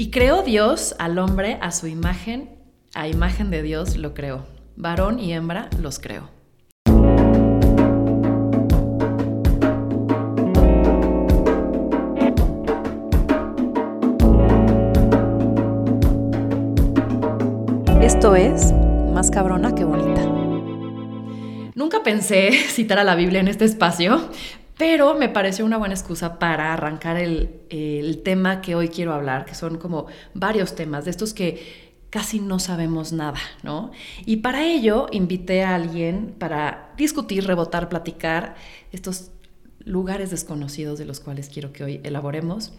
Y creó Dios al hombre a su imagen, a imagen de Dios lo creó. Varón y hembra los creó. Esto es Más cabrona que bonita. Nunca pensé citar a la Biblia en este espacio, pero me pareció una buena excusa para arrancar el, tema que hoy quiero hablar, que son como varios temas, de estos que casi no sabemos nada, ¿no? Y para ello invité a alguien para discutir, rebotar, platicar estos lugares desconocidos de los cuales quiero que hoy elaboremos.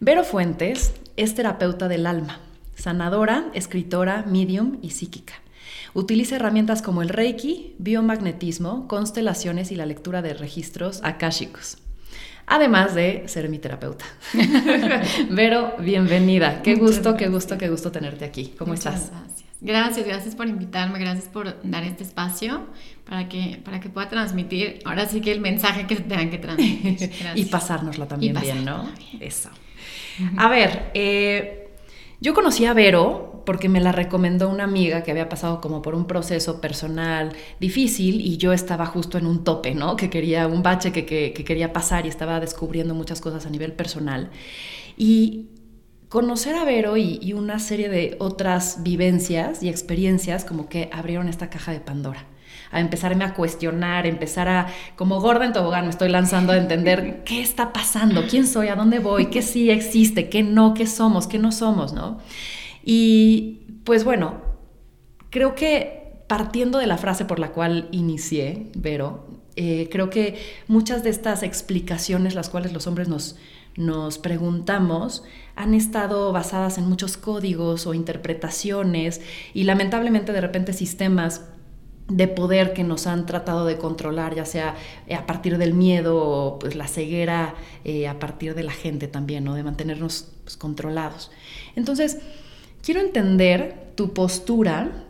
Vero Fuentes es terapeuta del alma, sanadora, escritora, medium y psíquica. Utiliza herramientas como el Reiki, biomagnetismo, constelaciones y la lectura de registros akáshicos. Además de ser mi terapeuta. Vero, bienvenida. Qué gusto, qué gusto, qué gusto tenerte aquí. ¿Cómo estás? Gracias. Gracias, gracias por invitarme, gracias por dar este espacio para que, para que pueda transmitir, ahora sí que el mensaje que tengan que transmitir. y pasárnoslo también bien, ¿no? Eso. A ver, eh, yo conocí a Vero porque me la recomendó una amiga que había pasado como por un proceso personal difícil y yo estaba justo en un tope, ¿no? Que quería, un bache que, quería pasar y estaba descubriendo muchas cosas a nivel personal. Y conocer a Vero y, una serie de otras vivencias y experiencias como que abrieron esta caja de Pandora a empezarme a cuestionar, empezar a, como gorda en tobogán, me estoy lanzando a entender qué está pasando, quién soy, a dónde voy, qué sí existe, qué no, qué somos, qué no somos, ¿no? Y pues bueno, creo que partiendo de la frase por la cual inicié, Vero, eh, creo que muchas de estas explicaciones, las cuales los hombres nos, nos preguntamos, han estado basadas en muchos códigos o interpretaciones y lamentablemente de repente sistemas de poder que nos han tratado de controlar, ya sea eh, a partir del miedo o pues, la ceguera eh, a partir de la gente también, ¿no? de mantenernos pues, controlados. Entonces, quiero entender tu postura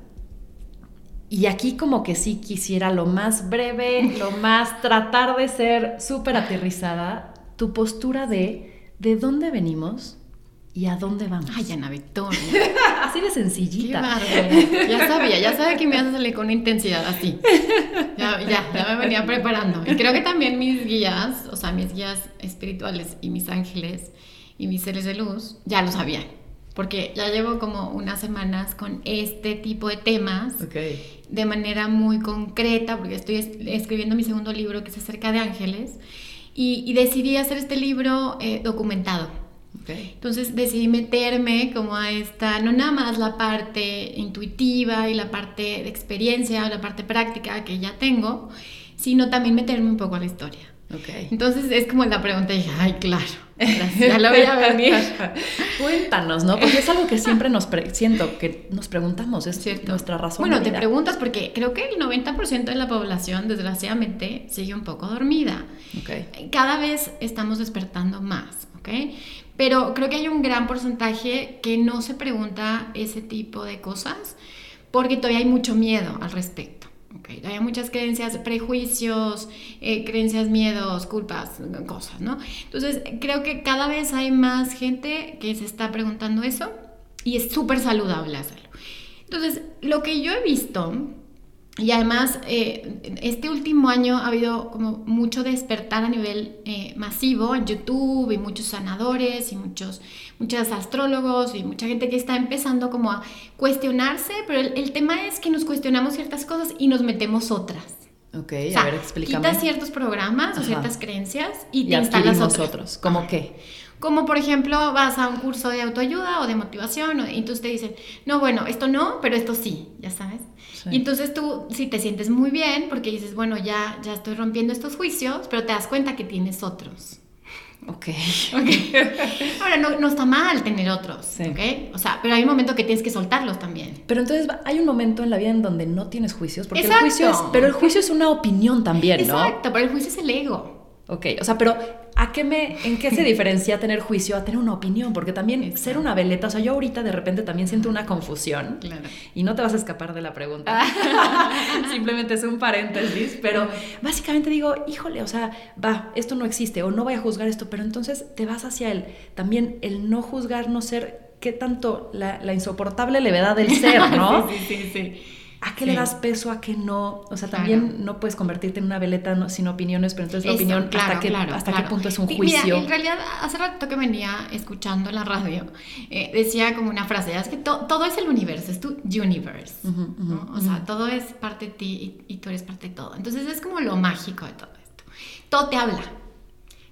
y aquí como que sí quisiera lo más breve, lo más tratar de ser súper aterrizada, tu postura de de dónde venimos y a dónde vamos. Ay, Ana Victoria. así de sencillita. Qué ya sabía, ya sabía que me ibas a salir con intensidad así. Ya, ya, ya me venía preparando. Y creo que también mis guías, o sea, mis guías espirituales y mis ángeles y mis seres de luz, ya lo sabían porque ya llevo como unas semanas con este tipo de temas de manera muy concreta, porque estoy escribiendo mi segundo libro que es acerca de ángeles, y, decidí hacer este libro eh, documentado. Entonces decidí meterme como a esta, no nada más la parte intuitiva y la parte de experiencia o la parte práctica que ya tengo, sino también meterme un poco a la historia. Okay. Entonces es como la pregunta y dije, ay, claro, ya lo voy a venir. Cuéntanos, ¿no? Porque es algo que siempre nos siento que nos preguntamos, es Cierto. nuestra razón. Bueno, te preguntas porque creo que el 90% de la población, desgraciadamente, sigue un poco dormida. Okay. Cada vez estamos despertando más, ¿ok? Pero creo que hay un gran porcentaje que no se pregunta ese tipo de cosas porque todavía hay mucho miedo al respecto. Hay muchas creencias, prejuicios, eh, creencias, miedos, culpas, cosas, ¿no? Entonces, creo que cada vez hay más gente que se está preguntando eso y es súper saludable hacerlo. Entonces, lo que yo he visto y además, eh, este último año ha habido como mucho despertar a nivel eh, masivo en YouTube y muchos sanadores y muchos, muchos astrólogos y mucha gente que está empezando como a cuestionarse, pero el, tema es que nos cuestionamos ciertas cosas y nos metemos otras. Ok, a ver, explícame. Quitas ciertos programas o ciertas creencias y, te instalas otros. ¿Cómo qué? Como por ejemplo, vas a un curso de autoayuda o de motivación y entonces te dicen, no, bueno, esto no, pero esto sí, ya sabes. Y entonces tú sí te sientes muy bien porque dices, bueno, ya, ya estoy rompiendo estos juicios, pero te das cuenta que tienes otros. Ok. okay. Ahora, no, no, está mal tener otros, sí. ¿ok? O sea, pero hay un momento que tienes que soltarlos también. Pero entonces hay un momento en la vida en donde no tienes juicios, porque el juicio es, pero el juicio es una opinión también, ¿no? Exacto, pero el juicio es el ego. Ok, o sea, pero ¿a qué me, ¿en qué se diferencia tener juicio a tener una opinión? Porque también ser una veleta, o sea, yo ahorita de repente también siento una confusión claro. y no te vas a escapar de la pregunta. Simplemente es un paréntesis, pero básicamente digo, híjole, o sea, va, esto no existe o no voy a juzgar esto, pero entonces te vas hacia el, también el no juzgar, no ser qué tanto la, la insoportable levedad del ser, ¿no? sí, sí, sí, sí. ¿A qué le das peso? ¿A qué no? O sea, también no puedes convertirte en una veleta sin opiniones, pero entonces la opinión, ¿hasta, qué, hasta qué punto es un juicio? Mira, en realidad, hace rato que venía escuchando la radio, eh, decía como una frase, es que todo es el universo, es tu universe, O sea, todo es parte de ti y, y tú eres parte de todo. Entonces es como lo mágico de todo esto. Todo te habla,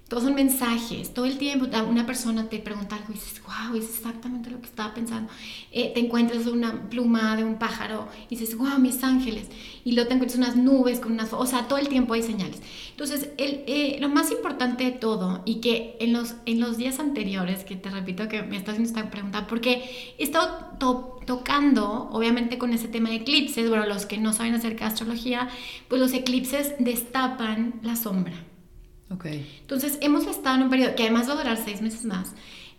todos son mensajes, todo el tiempo una persona te pregunta algo y dices, wow, es exactamente lo que estaba pensando. Eh, te encuentras una pluma de un pájaro y dices, wow, mis ángeles. Y luego te encuentras unas nubes con unas... O sea, todo el tiempo hay señales. Entonces, el, eh, lo más importante de todo y que en los, en los días anteriores, que te repito que me estás haciendo esta pregunta, porque he estado tocando, obviamente con ese tema de eclipses, bueno, los que no saben acerca de astrología, pues los eclipses destapan la sombra. Entonces, hemos estado en un periodo que además va a durar seis meses más,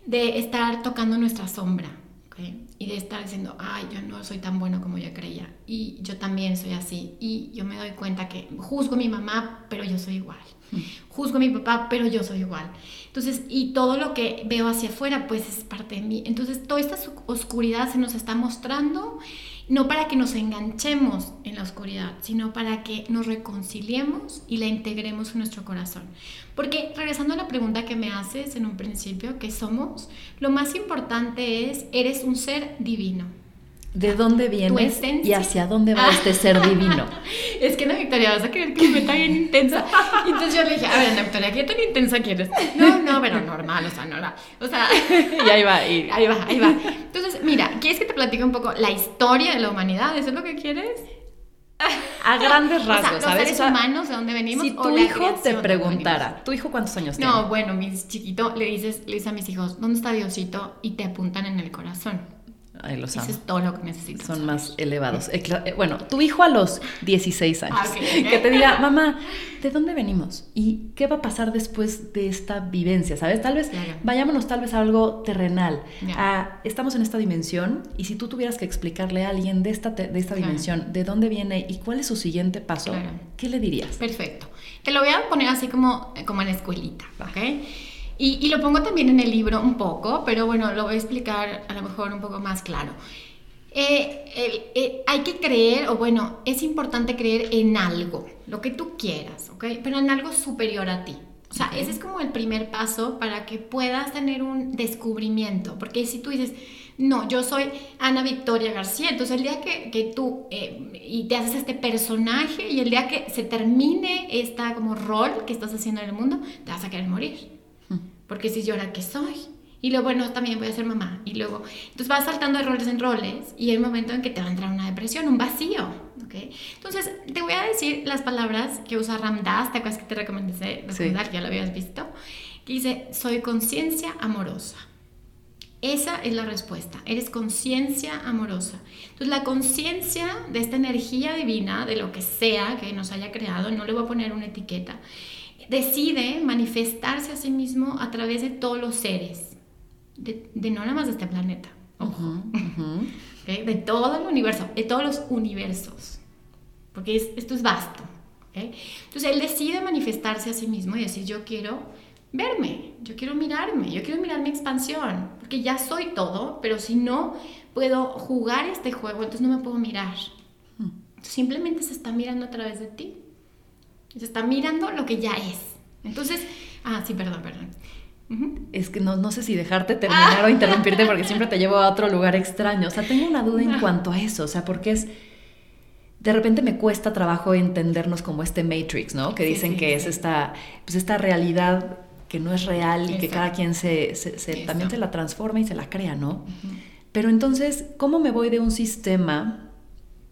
de estar tocando nuestra sombra, Y de estar diciendo, ay, yo no soy tan bueno como yo creía, y yo también soy así, y yo me doy cuenta que juzgo a mi mamá, pero yo soy igual. Mm. Juzgo a mi papá, pero yo soy igual. Entonces, y todo lo que veo hacia afuera, pues es parte de mí. Entonces, toda esta oscuridad se nos está mostrando no para que nos enganchemos en la oscuridad, sino para que nos reconciliemos y la integremos en nuestro corazón. Porque regresando a la pregunta que me haces en un principio, ¿qué somos? Lo más importante es, eres un ser divino de dónde vienes y hacia dónde va este ser divino. es que Ana Victoria, vas a creer que me está bien intensa. Entonces yo le dije, a ver, Ana Victoria, ¿qué tan intensa quieres? No, no, pero normal, o sea, no la. O sea. y ahí va, y... ahí va, ahí va. Entonces, mira, ¿quieres que te platique un poco la historia de la humanidad? ¿Eso es lo que quieres? A grandes rasgos, o sea, ¿sabes? seres humanos, ¿de dónde venimos? Si tu hijo te preguntara, ¿tu hijo cuántos años tiene? No, bueno, mi chiquito, le dices, le dices a mis hijos, ¿dónde está Diosito? Y te apuntan en el corazón. Ay, los Eso es todo lo que necesitas. Son más elevados. Eh, bueno, tu hijo a los 16 años, ah, que te diga, mamá, ¿de dónde venimos? ¿Y qué va a pasar después de esta vivencia? ¿Sabes? Tal vez, vayámonos tal vez a algo terrenal. estamos en esta dimensión y si tú tuvieras que explicarle a alguien de esta, de esta dimensión, de dónde viene y cuál es su siguiente paso, ¿qué le dirías? Perfecto. Te lo voy a poner así como, como en la escuelita, ¿ok? Y, lo pongo también en el libro un poco, pero bueno, lo voy a explicar a lo mejor un poco más claro. Eh, eh, hay que creer, o bueno, es importante creer en algo, lo que tú quieras, ¿ok? Pero en algo superior a ti. O sea, ese es como el primer paso para que puedas tener un descubrimiento, porque si tú dices, no, yo soy Ana Victoria García, entonces el día que, que tú eh, y te haces este personaje y el día que se termine esta como rol que estás haciendo en el mundo, te vas a querer morir porque si llora, ¿qué soy? Y luego, bueno, también voy a ser mamá. Y luego, entonces vas saltando de roles en roles y hay un momento en que te va a entrar una depresión, un vacío. ¿ok? Entonces, te voy a decir las palabras que usa Ramdas, ¿te acuerdas que te recomendé recordar? Ya lo habías visto. Que dice, soy conciencia amorosa. Esa es la respuesta. Eres conciencia amorosa. Entonces, la conciencia de esta energía divina, de lo que sea que nos haya creado, no le voy a poner una etiqueta, decide manifestarse a sí mismo a través de todos los seres, de, no nada más de este planeta, de todo el universo, de todos los universos, porque esto es vasto. Entonces él decide manifestarse a sí mismo y decir, yo quiero verme, yo quiero mirarme, yo quiero mirar mi expansión, porque ya soy todo, pero si no puedo jugar este juego, entonces no me puedo mirar. Hmm. Simplemente se está mirando a través de ti. Se está mirando lo que ya es. Entonces, ah, sí, perdón, perdón. Es que no, no, sé si dejarte terminar o interrumpirte porque siempre te llevo a otro lugar extraño. O sea, tengo una duda en cuanto a eso. O sea, porque es. De repente me cuesta trabajo entendernos como este Matrix, ¿no? Que dicen que es esta, pues esta realidad que no es real y que cada quien se, también se la transforma y se la crea, ¿no? Pero entonces, ¿cómo me voy de un sistema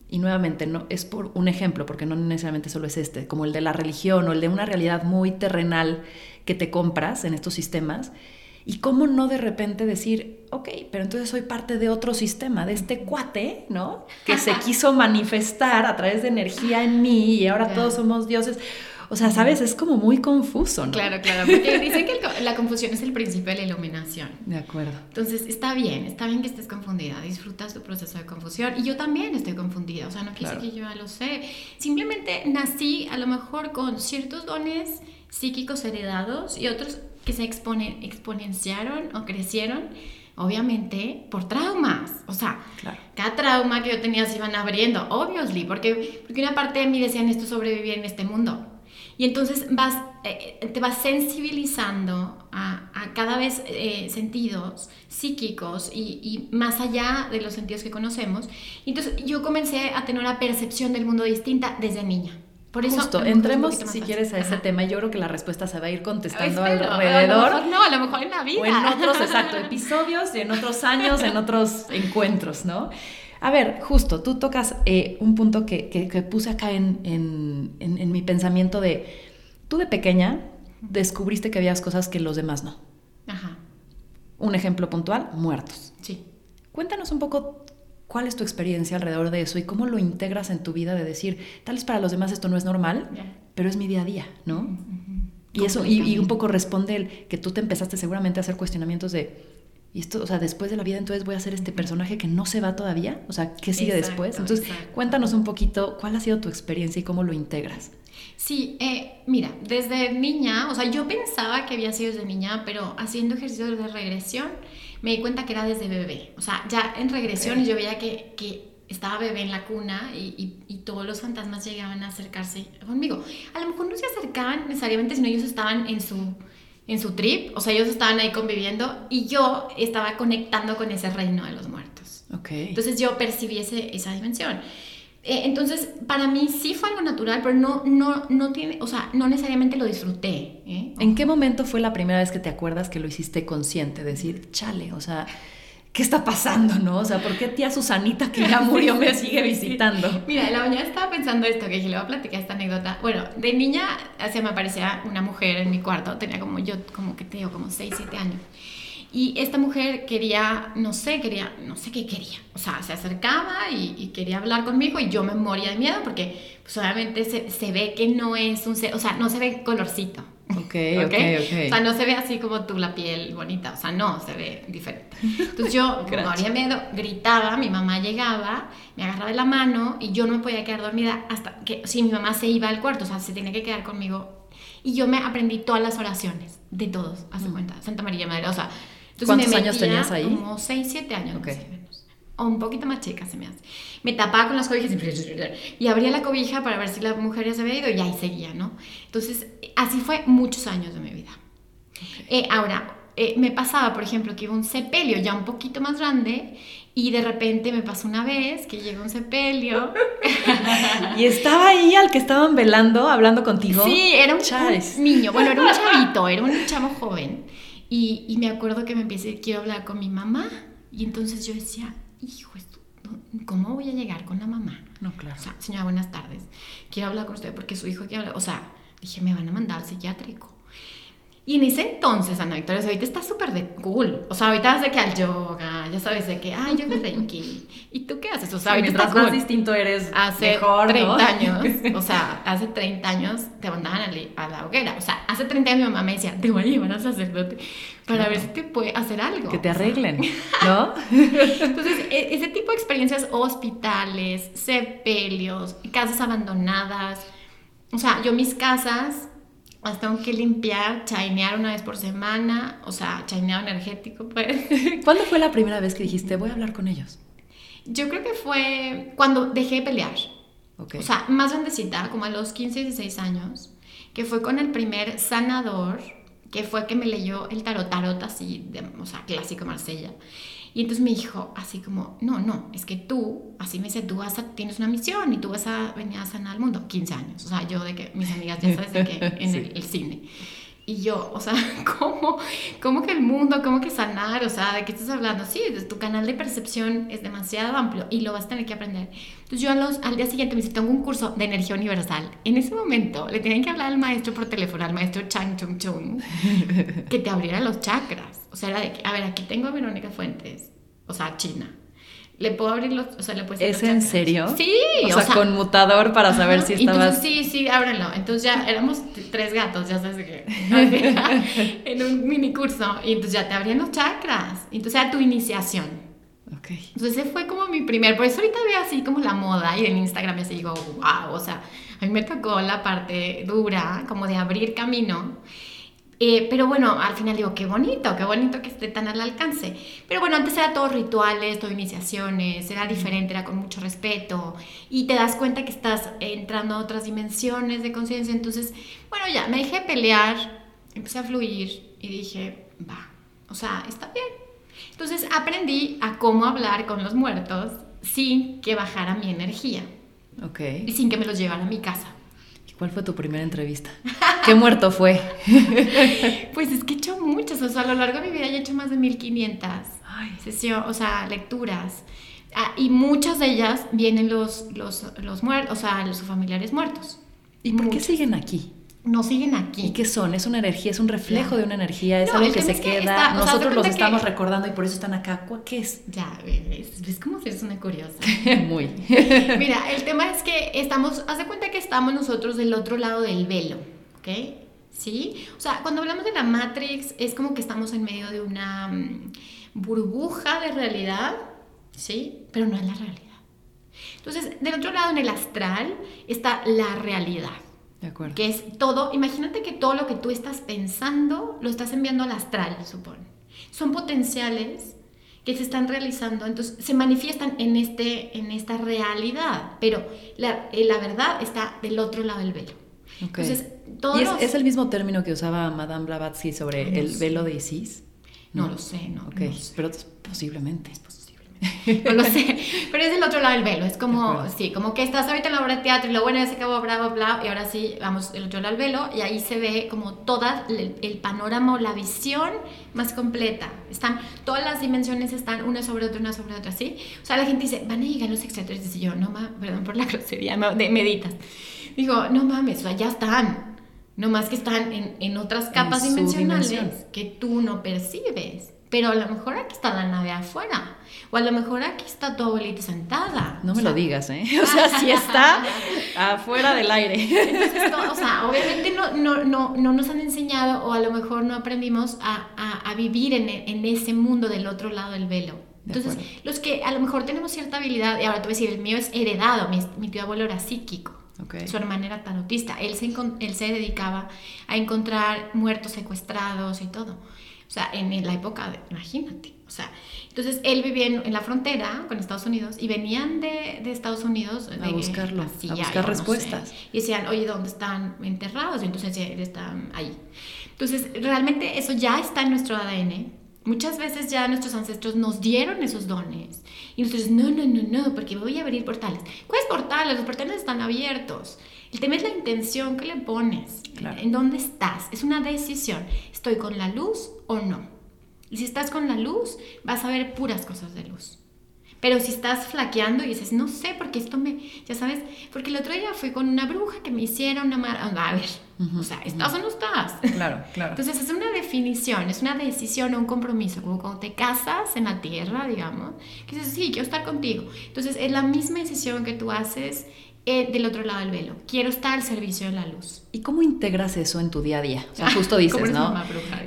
y nuevamente no es por un ejemplo, porque no necesariamente solo es este, como el de la religión o el de una realidad muy terrenal que te compras en estos sistemas. Y cómo no de repente decir, ok, pero entonces soy parte de otro sistema, de este cuate, ¿no? Que se quiso manifestar a través de energía en mí y ahora todos somos dioses. O sea, ¿sabes? Es como muy confuso, ¿no? Claro, claro, porque dicen que la confusión es el principio de la iluminación. De acuerdo. Entonces, está bien, está bien que estés confundida, disfrutas tu proceso de confusión. Y yo también estoy confundida, o sea, no quise que yo ya lo sé. Simplemente nací a lo mejor con ciertos dones psíquicos heredados y otros que se exponen, exponenciaron o crecieron obviamente por traumas. O sea, cada trauma que yo tenía se iban abriendo, obviously, porque, porque una parte de mí decía, esto sobrevivir en este mundo. Y entonces vas, eh, te vas sensibilizando a, a cada vez eh, sentidos psíquicos y, y, más allá de los sentidos que conocemos. Y entonces yo comencé a tener una percepción del mundo distinta desde niña. Por eso Justo, entremos si quieres a ese tema. Yo creo que la respuesta se va a ir contestando alrededor. A lo mejor no, a lo mejor en la vida. O en otros, exacto, episodios y en otros años, en otros encuentros, ¿no? A ver, justo, tú tocas eh, un punto que, que, puse acá en, en, en, mi pensamiento de, tú de pequeña descubriste que habías cosas que los demás no. Ajá. Un ejemplo puntual, muertos. Sí. Cuéntanos un poco cuál es tu experiencia alrededor de eso y cómo lo integras en tu vida de decir, tal vez para los demás esto no es normal, pero es mi día a día, ¿no? Y eso, y, y, un poco responde el que tú te empezaste seguramente a hacer cuestionamientos de, y esto, o sea, después de la vida entonces voy a ser este personaje que no se va todavía, o sea, ¿qué sigue después? Entonces, cuéntanos un poquito cuál ha sido tu experiencia y cómo lo integras. Sí, eh, mira, desde niña, o sea, yo pensaba que había sido desde niña, pero haciendo ejercicios de regresión me di cuenta que era desde bebé. O sea, ya en regresión yo veía que, que, estaba bebé en la cuna y, y, todos los fantasmas llegaban a acercarse conmigo. A lo mejor no se acercaban necesariamente, sino ellos estaban en su en su trip, o sea, ellos estaban ahí conviviendo y yo estaba conectando con ese reino de los muertos. Okay. Entonces yo percibí esa dimensión. Eh, entonces, para mí sí fue algo natural, pero no, no, no tiene, o sea, no necesariamente lo disfruté. ¿eh? ¿En qué momento fue la primera vez que te acuerdas que lo hiciste consciente? Decir, chale, o sea, ¿qué está pasando, no? O sea, ¿por qué tía Susanita, que ya murió, me sigue visitando? Mira, la mañana estaba pensando esto, que le voy a platicar esta anécdota. Bueno, de niña, se me aparecía una mujer en mi cuarto, tenía como yo, como que te digo, como 6, 7 años. Y esta mujer quería, no sé, quería, no sé qué quería. O sea, se acercaba y, quería hablar conmigo y yo me moría de miedo porque, pues obviamente se, se ve que no es un ser, o sea, no se ve colorcito. Ok, ok, ok. O sea, no se ve así como tú la piel bonita, o sea, no, se ve diferente. Entonces yo, como había miedo, gritaba, mi mamá llegaba, me agarraba de la mano y yo no me podía quedar dormida hasta que, si mi mamá se iba al cuarto, o sea, se tenía que quedar conmigo. Y yo me aprendí todas las oraciones, de todos, hace mm. cuenta, Santa María Madre, o sea. ¿Cuántos años tenías ahí? Como 6, 7 años, más o menos. O un poquito más chica se me hace. Me tapaba con las cobijas y abría la cobija para ver si la mujer ya se había ido y ahí seguía, ¿no? Entonces, así fue muchos años de mi vida. Eh, ahora, eh, me pasaba, por ejemplo, que iba un sepelio ya un poquito más grande y de repente me pasó una vez que llegó un sepelio. y estaba ahí al que estaban velando, hablando contigo. Sí, era un, un niño. Bueno, era un chavito, era un chavo joven. Y, y me acuerdo que me empecé, quiero hablar con mi mamá. Y entonces yo decía, hijo, ¿cómo voy a llegar con la mamá? No, claro. O sea, señora, buenas tardes. Quiero hablar con usted porque su hijo quiere hablar. O sea, dije, me van a mandar al psiquiátrico. Y en ese entonces, Ana Victoria, ahorita está súper de cool. O sea, ahorita hace que al yoga, ya sabes de que, ay, yo me Reiki. ¿Y tú qué haces? O sea, ahorita mientras más distinto eres, hace mejor, 30 años. O sea, hace 30 años te mandaban a la hoguera. O sea, hace 30 años mi mamá me decía, te voy a llevar al sacerdote para ver si te puede hacer algo. Que te arreglen, ¿no? Entonces, e, ese tipo de experiencias, hospitales, sepelios, casas abandonadas. O sea, yo mis casas las tengo que limpiar, chainear una vez por semana, o sea, chaineado energético, pues. ¿Cuándo fue la primera vez que dijiste, voy a hablar con ellos? Yo creo que fue cuando dejé de pelear. O sea, más grandecita, como a los 15, 16 años, que fue con el primer sanador, que fue que me leyó el tarot, tarot así, de, o sea, clásico Marsella. Y entonces me dijo así como, no, no, es que tú, así me dice, tú vas a, tienes una misión y tú vas a venir a sanar al mundo. 15 años. O sea, yo de que mis amigas ya sabes de que en el, cine. Y yo, o sea, ¿cómo, ¿cómo que el mundo? ¿Cómo que sanar? O sea, ¿de qué estás hablando? Sí, tu canal de percepción es demasiado amplio y lo vas a tener que aprender. Entonces yo a los, al día siguiente me dice, tengo un curso de energía universal. En ese momento le tienen que hablar al maestro por teléfono, al maestro Chang Chung Chung, que te abriera los chakras. O sea, era de que, a ver, aquí tengo a Verónica Fuentes, o sea, China. Le puedo abrir los, o sea, le puedes ¿Es en serio? Sí, o, sea, con mutador para saber si estabas... Entonces, sí, sí, ábranlo. Entonces ya éramos tres gatos, ya sabes que en un mini curso y entonces ya te abrían los chakras. Entonces era tu iniciación. Okay. Entonces ese fue como mi primer, por eso ahorita veo así como la moda y en Instagram así digo, wow, o sea, a mí me tocó la parte dura, como de abrir camino Eh, pero bueno, al final digo, qué bonito, qué bonito que esté tan al alcance. Pero bueno, antes era todo rituales, todo iniciaciones, era diferente, era con mucho respeto. Y te das cuenta que estás entrando a otras dimensiones de conciencia. Entonces, bueno, ya, me dejé pelear, empecé a fluir y dije, va, o sea, está bien. Entonces aprendí a cómo hablar con los muertos sin que bajara mi energía. Ok. Y sin que me los llevara a mi casa. ¿Cuál fue tu primera entrevista? ¿Qué muerto fue? pues es que he hecho muchas, o sea, a lo largo de mi vida he hecho más de 1500 sesiones, o sea, lecturas. Ah, y muchas de ellas vienen los, los, los muertos, o sea, los familiares muertos. ¿Y por qué siguen aquí? No siguen aquí. ¿Y qué son? ¿Es una energía? ¿Es un reflejo de una energía? ¿Es algo que se queda? Nosotros los estamos recordando y por eso están acá. ¿Qué es? Ya, ves, ves cómo eres una curiosa. Muy. Mira, el tema es que estamos, haz de cuenta que estamos nosotros del otro lado del velo, ¿ok? ¿Sí? O sea, cuando hablamos de la Matrix es como que estamos en medio de una mm, burbuja de realidad, ¿sí? Pero no es la realidad. Entonces, del otro lado, en el astral, está la realidad. De acuerdo. Que es todo, imagínate que todo lo que tú estás pensando lo estás enviando al astral, supone. Son potenciales que se están realizando, entonces se manifiestan en, este, en esta realidad, pero la, eh, la verdad está del otro lado del velo. Entonces, ¿Y es, el mismo término que usaba Madame Blavatsky sobre el velo de Isis? No, lo sé, no. Ok, pero posiblemente. Es no lo sé, pero es del otro lado del velo, es como, sí, como que estás ahorita en la obra de teatro y lo bueno ya se acabó, bla, bla, y ahora sí, vamos del otro lado del velo y ahí se ve como todo el, panorama o la visión más completa. Están, todas las dimensiones están una sobre otra, una sobre otra, ¿sí? O sea, la gente dice, van a llegar los extraterrestres y yo, no mames, perdón por la grosería, me, meditas. Digo, no mames, o sea, ya están. No más que están en, en otras capas dimensionales que tú no percibes. Pero a lo mejor aquí está la nave afuera. O a lo mejor aquí está tu abuelita sentada. No me lo digas, ¿eh? O sea, si está afuera del aire. Entonces, o sea, obviamente no, no, no, no, nos han enseñado o a lo mejor no aprendimos a, a, a vivir en, en, ese mundo del otro lado del velo. Entonces, los que a lo mejor tenemos cierta habilidad, y ahora te voy a decir, el mío es heredado, mi, mi tío abuelo era psíquico. Su hermana era tarotista. Él se, él se dedicaba a encontrar muertos secuestrados y todo. O sea, en la época, de, imagínate. O sea, entonces él vivía en, la frontera con Estados Unidos y venían de, de Estados Unidos a buscarlo, a buscar respuestas. y decían, oye, ¿dónde están enterrados? Y entonces él está ahí. Entonces, realmente eso ya está en nuestro ADN. Muchas veces ya nuestros ancestros nos dieron esos dones. Y nosotros, no, no, no, no, porque voy a abrir portales. ¿Cuáles portales? Los portales están abiertos. El tema es la intención que le pones, en dónde estás. Es una decisión. ¿Estoy con la luz o no? Y si estás con la luz, vas a ver puras cosas de luz. Pero si estás flaqueando y dices, no sé, porque esto me, ya sabes, porque el otro día fui con una bruja que me hicieron una mar... A ver, o sea, ¿estás o no estás? Claro, claro. Entonces es una definición, es una decisión o un compromiso, como cuando te casas en la tierra, digamos, que dices, sí, quiero estar contigo. Entonces es la misma decisión que tú haces eh, del otro lado del velo. Quiero estar al servicio de la luz. ¿Y cómo integras eso en tu día a día? O sea, justo dices, ¿no?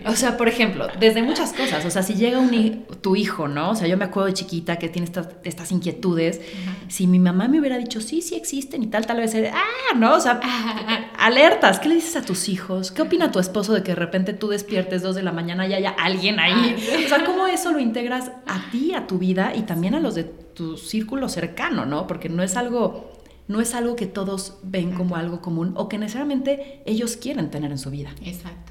o sea, por ejemplo, desde muchas cosas. O sea, si llega un, tu hijo, ¿no? O sea, yo me acuerdo de chiquita que tiene estas, estas inquietudes. Si mi mamá me hubiera dicho, sí, sí existen y tal, tal vez, ah, ¿no? O sea, alertas. ¿Qué le dices a tus hijos? ¿Qué opina tu esposo de que de repente tú despiertes dos de la mañana y haya alguien ahí? O sea, ¿cómo eso lo integras a ti, a tu vida y también a los de tu círculo cercano, ¿no? Porque no es algo no es algo que todos ven como algo común o que necesariamente ellos quieren tener en su vida. Exacto.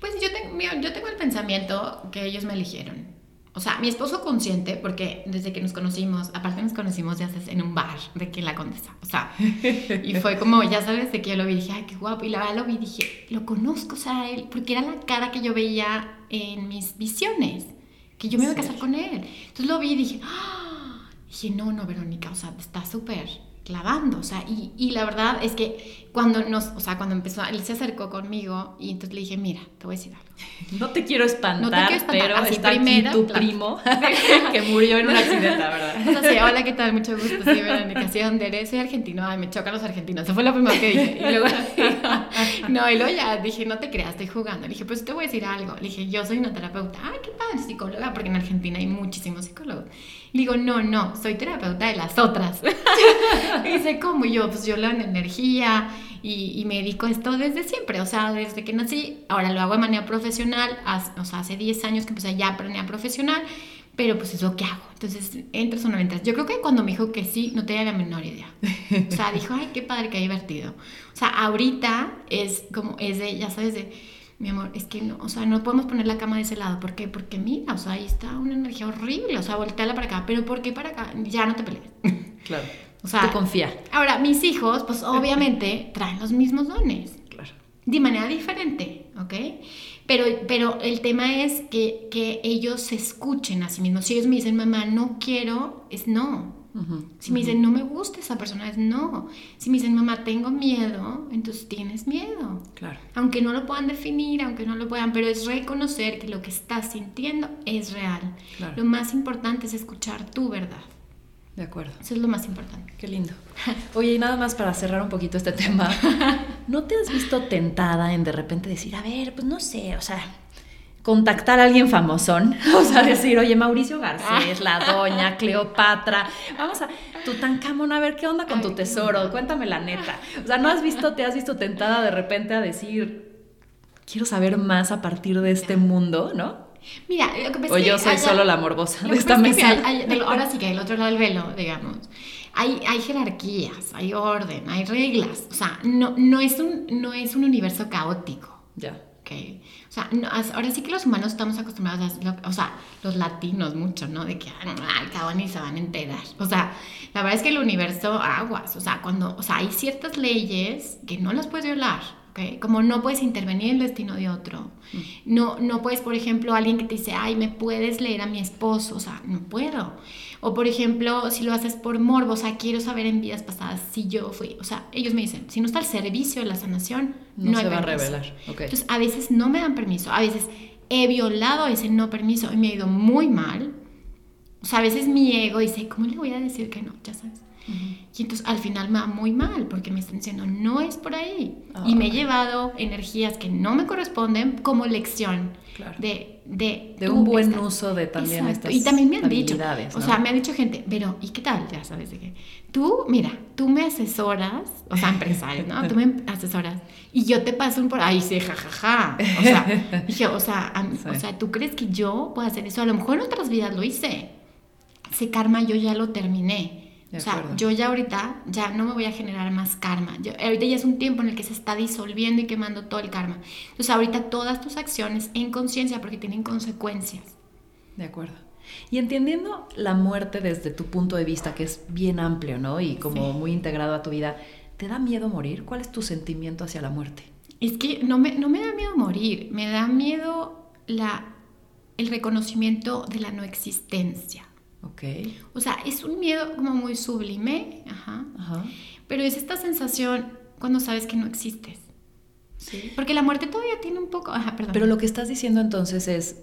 Pues yo tengo, yo tengo el pensamiento que ellos me eligieron. O sea, mi esposo consciente, porque desde que nos conocimos, aparte nos conocimos ya en un bar de que la condesa. O sea, y fue como, ya sabes, de que yo lo vi, dije, ay, qué guapo. Y la verdad lo vi, dije, lo conozco, o sea, él, porque era la cara que yo veía en mis visiones, que yo me iba a casar con él. Entonces lo vi y dije, ¡Ah! dije, no, no, Verónica, o sea, está súper clavando, o sea, y, y, la verdad es que cuando nos, o sea, cuando empezó, él se acercó conmigo y entonces le dije, mira, te voy a decir algo. No te quiero espantar, no te quiero espantar pero así está primero, aquí tu primo que murió en un accidente, ¿verdad? O sea, sí, hola, ¿qué tal? Mucho gusto, sí, Verónica, ¿sí dónde eres? Soy argentino, ay, me chocan los argentinos, eso fue lo primero que dije. Y luego, no, y luego ya dije, no te creas, estoy jugando. Le dije, pues te voy a decir algo. Le dije, yo soy una terapeuta, ay, qué padre, psicóloga, porque en Argentina hay muchísimos psicólogos. Le digo, no, no, soy terapeuta de las otras. y dice, ¿cómo? Y yo, pues yo leo en energía y, me dedico a esto desde siempre, o sea, desde que nací. Ahora lo hago de manera profesional, o sea, hace 10 años que empecé ya a aprender profesional, pero pues es lo que hago. Entonces, entras o no entras. Yo creo que cuando me dijo que sí, no tenía la menor idea. O sea, dijo, ay, qué padre, qué divertido. O sea, ahorita es como, es de, ya sabes, de mi amor, es que no, o sea, no podemos poner la cama de ese lado. ¿Por qué? Porque mira, o sea, ahí está una energía horrible, o sea, volteala para acá. Pero ¿por qué para acá? Ya no te pelees. Claro. O sea, te confía. Ahora, mis hijos, pues obviamente traen los mismos dones. Claro. De manera diferente, ¿ok? Pero, pero el tema es que, que ellos se escuchen a sí mismos. Si ellos me dicen, mamá, no quiero, es no si me dicen, no me gusta esa persona, es no. Si me dicen, mamá, tengo miedo, entonces tienes miedo. Claro. Aunque no lo puedan definir, aunque no lo puedan, pero es reconocer que lo que estás sintiendo es real. Lo más importante es escuchar tu verdad. De acuerdo. Eso es lo más importante. Qué lindo. Oye, y nada más para cerrar un poquito este tema, ¿no te has visto tentada en de repente decir, a ver, pues no sé, o sea, contactar a alguien famosón, o sea, decir, oye, Mauricio Garcés, la doña, Cleopatra, vamos a, Tutankamón, a ver qué onda con tu tesoro, cuéntame la neta. O sea, ¿no has visto, te has visto tentada de repente a decir, quiero saber más a partir de este mundo, ¿no? Mira, lo que O yo soy solo la morbosa de esta mesa. ahora sí que el otro lado del velo, digamos. Hay, hay, jerarquías, hay orden, hay reglas. O sea, no, no, es, un, no es un universo caótico. Ya. Okay. O sea, ahora sí que los humanos estamos acostumbrados a, o sea, los latinos mucho, ¿no? De que al cabo ni se van a enterar. O sea, la verdad es que el universo aguas, o sea, cuando, o sea, hay ciertas leyes que no las puedes violar, ¿ok? Como no puedes intervenir en el destino de otro. No, no puedes, por ejemplo, alguien que te dice, ay, me puedes leer a mi esposo, o sea, no puedo. O por ejemplo, si lo haces por morbo, o sea, quiero saber en vidas pasadas si yo fui, o sea, ellos me dicen, si no está al servicio de la sanación, no, se va a revelar. Entonces, a veces no me dan permiso, a veces he violado ese no permiso y me ha ido muy mal. O sea, a veces mi ego dice, ¿cómo le voy a decir que no? Ya sabes. Y entonces al final me va muy mal porque me están diciendo, no es por ahí. y me he llevado energías que no me corresponden como lección de, de, de un buen uso de también estas Y también me han dicho, o sea, me ha dicho gente, pero ¿y qué tal? Ya sabes de qué. Tú, mira, tú me asesoras, o sea, empresarios, ¿no? Tú me asesoras y yo te paso un por ahí, sí, jajaja. O sea, dije, o sea, o sea, ¿tú crees que yo puedo hacer eso? A lo mejor en otras vidas lo hice. Ese karma yo ya lo terminé o sea, yo ya ahorita ya no me voy a generar más karma. Yo, ahorita ya es un tiempo en el que se está disolviendo y quemando todo el karma. Entonces ahorita todas tus acciones en conciencia porque tienen consecuencias. De acuerdo. Y entendiendo la muerte desde tu punto de vista, que es bien amplio, ¿no? Y como muy integrado a tu vida, ¿te da miedo morir? ¿Cuál es tu sentimiento hacia la muerte? Es que no me, no me da miedo morir, me da miedo la, el reconocimiento de la no existencia. Ok. O sea, es un miedo como muy sublime, ajá, ajá. pero es esta sensación cuando sabes que no existes. Sí. Porque la muerte todavía tiene un poco... Ajá, perdón. Pero lo que estás diciendo entonces es,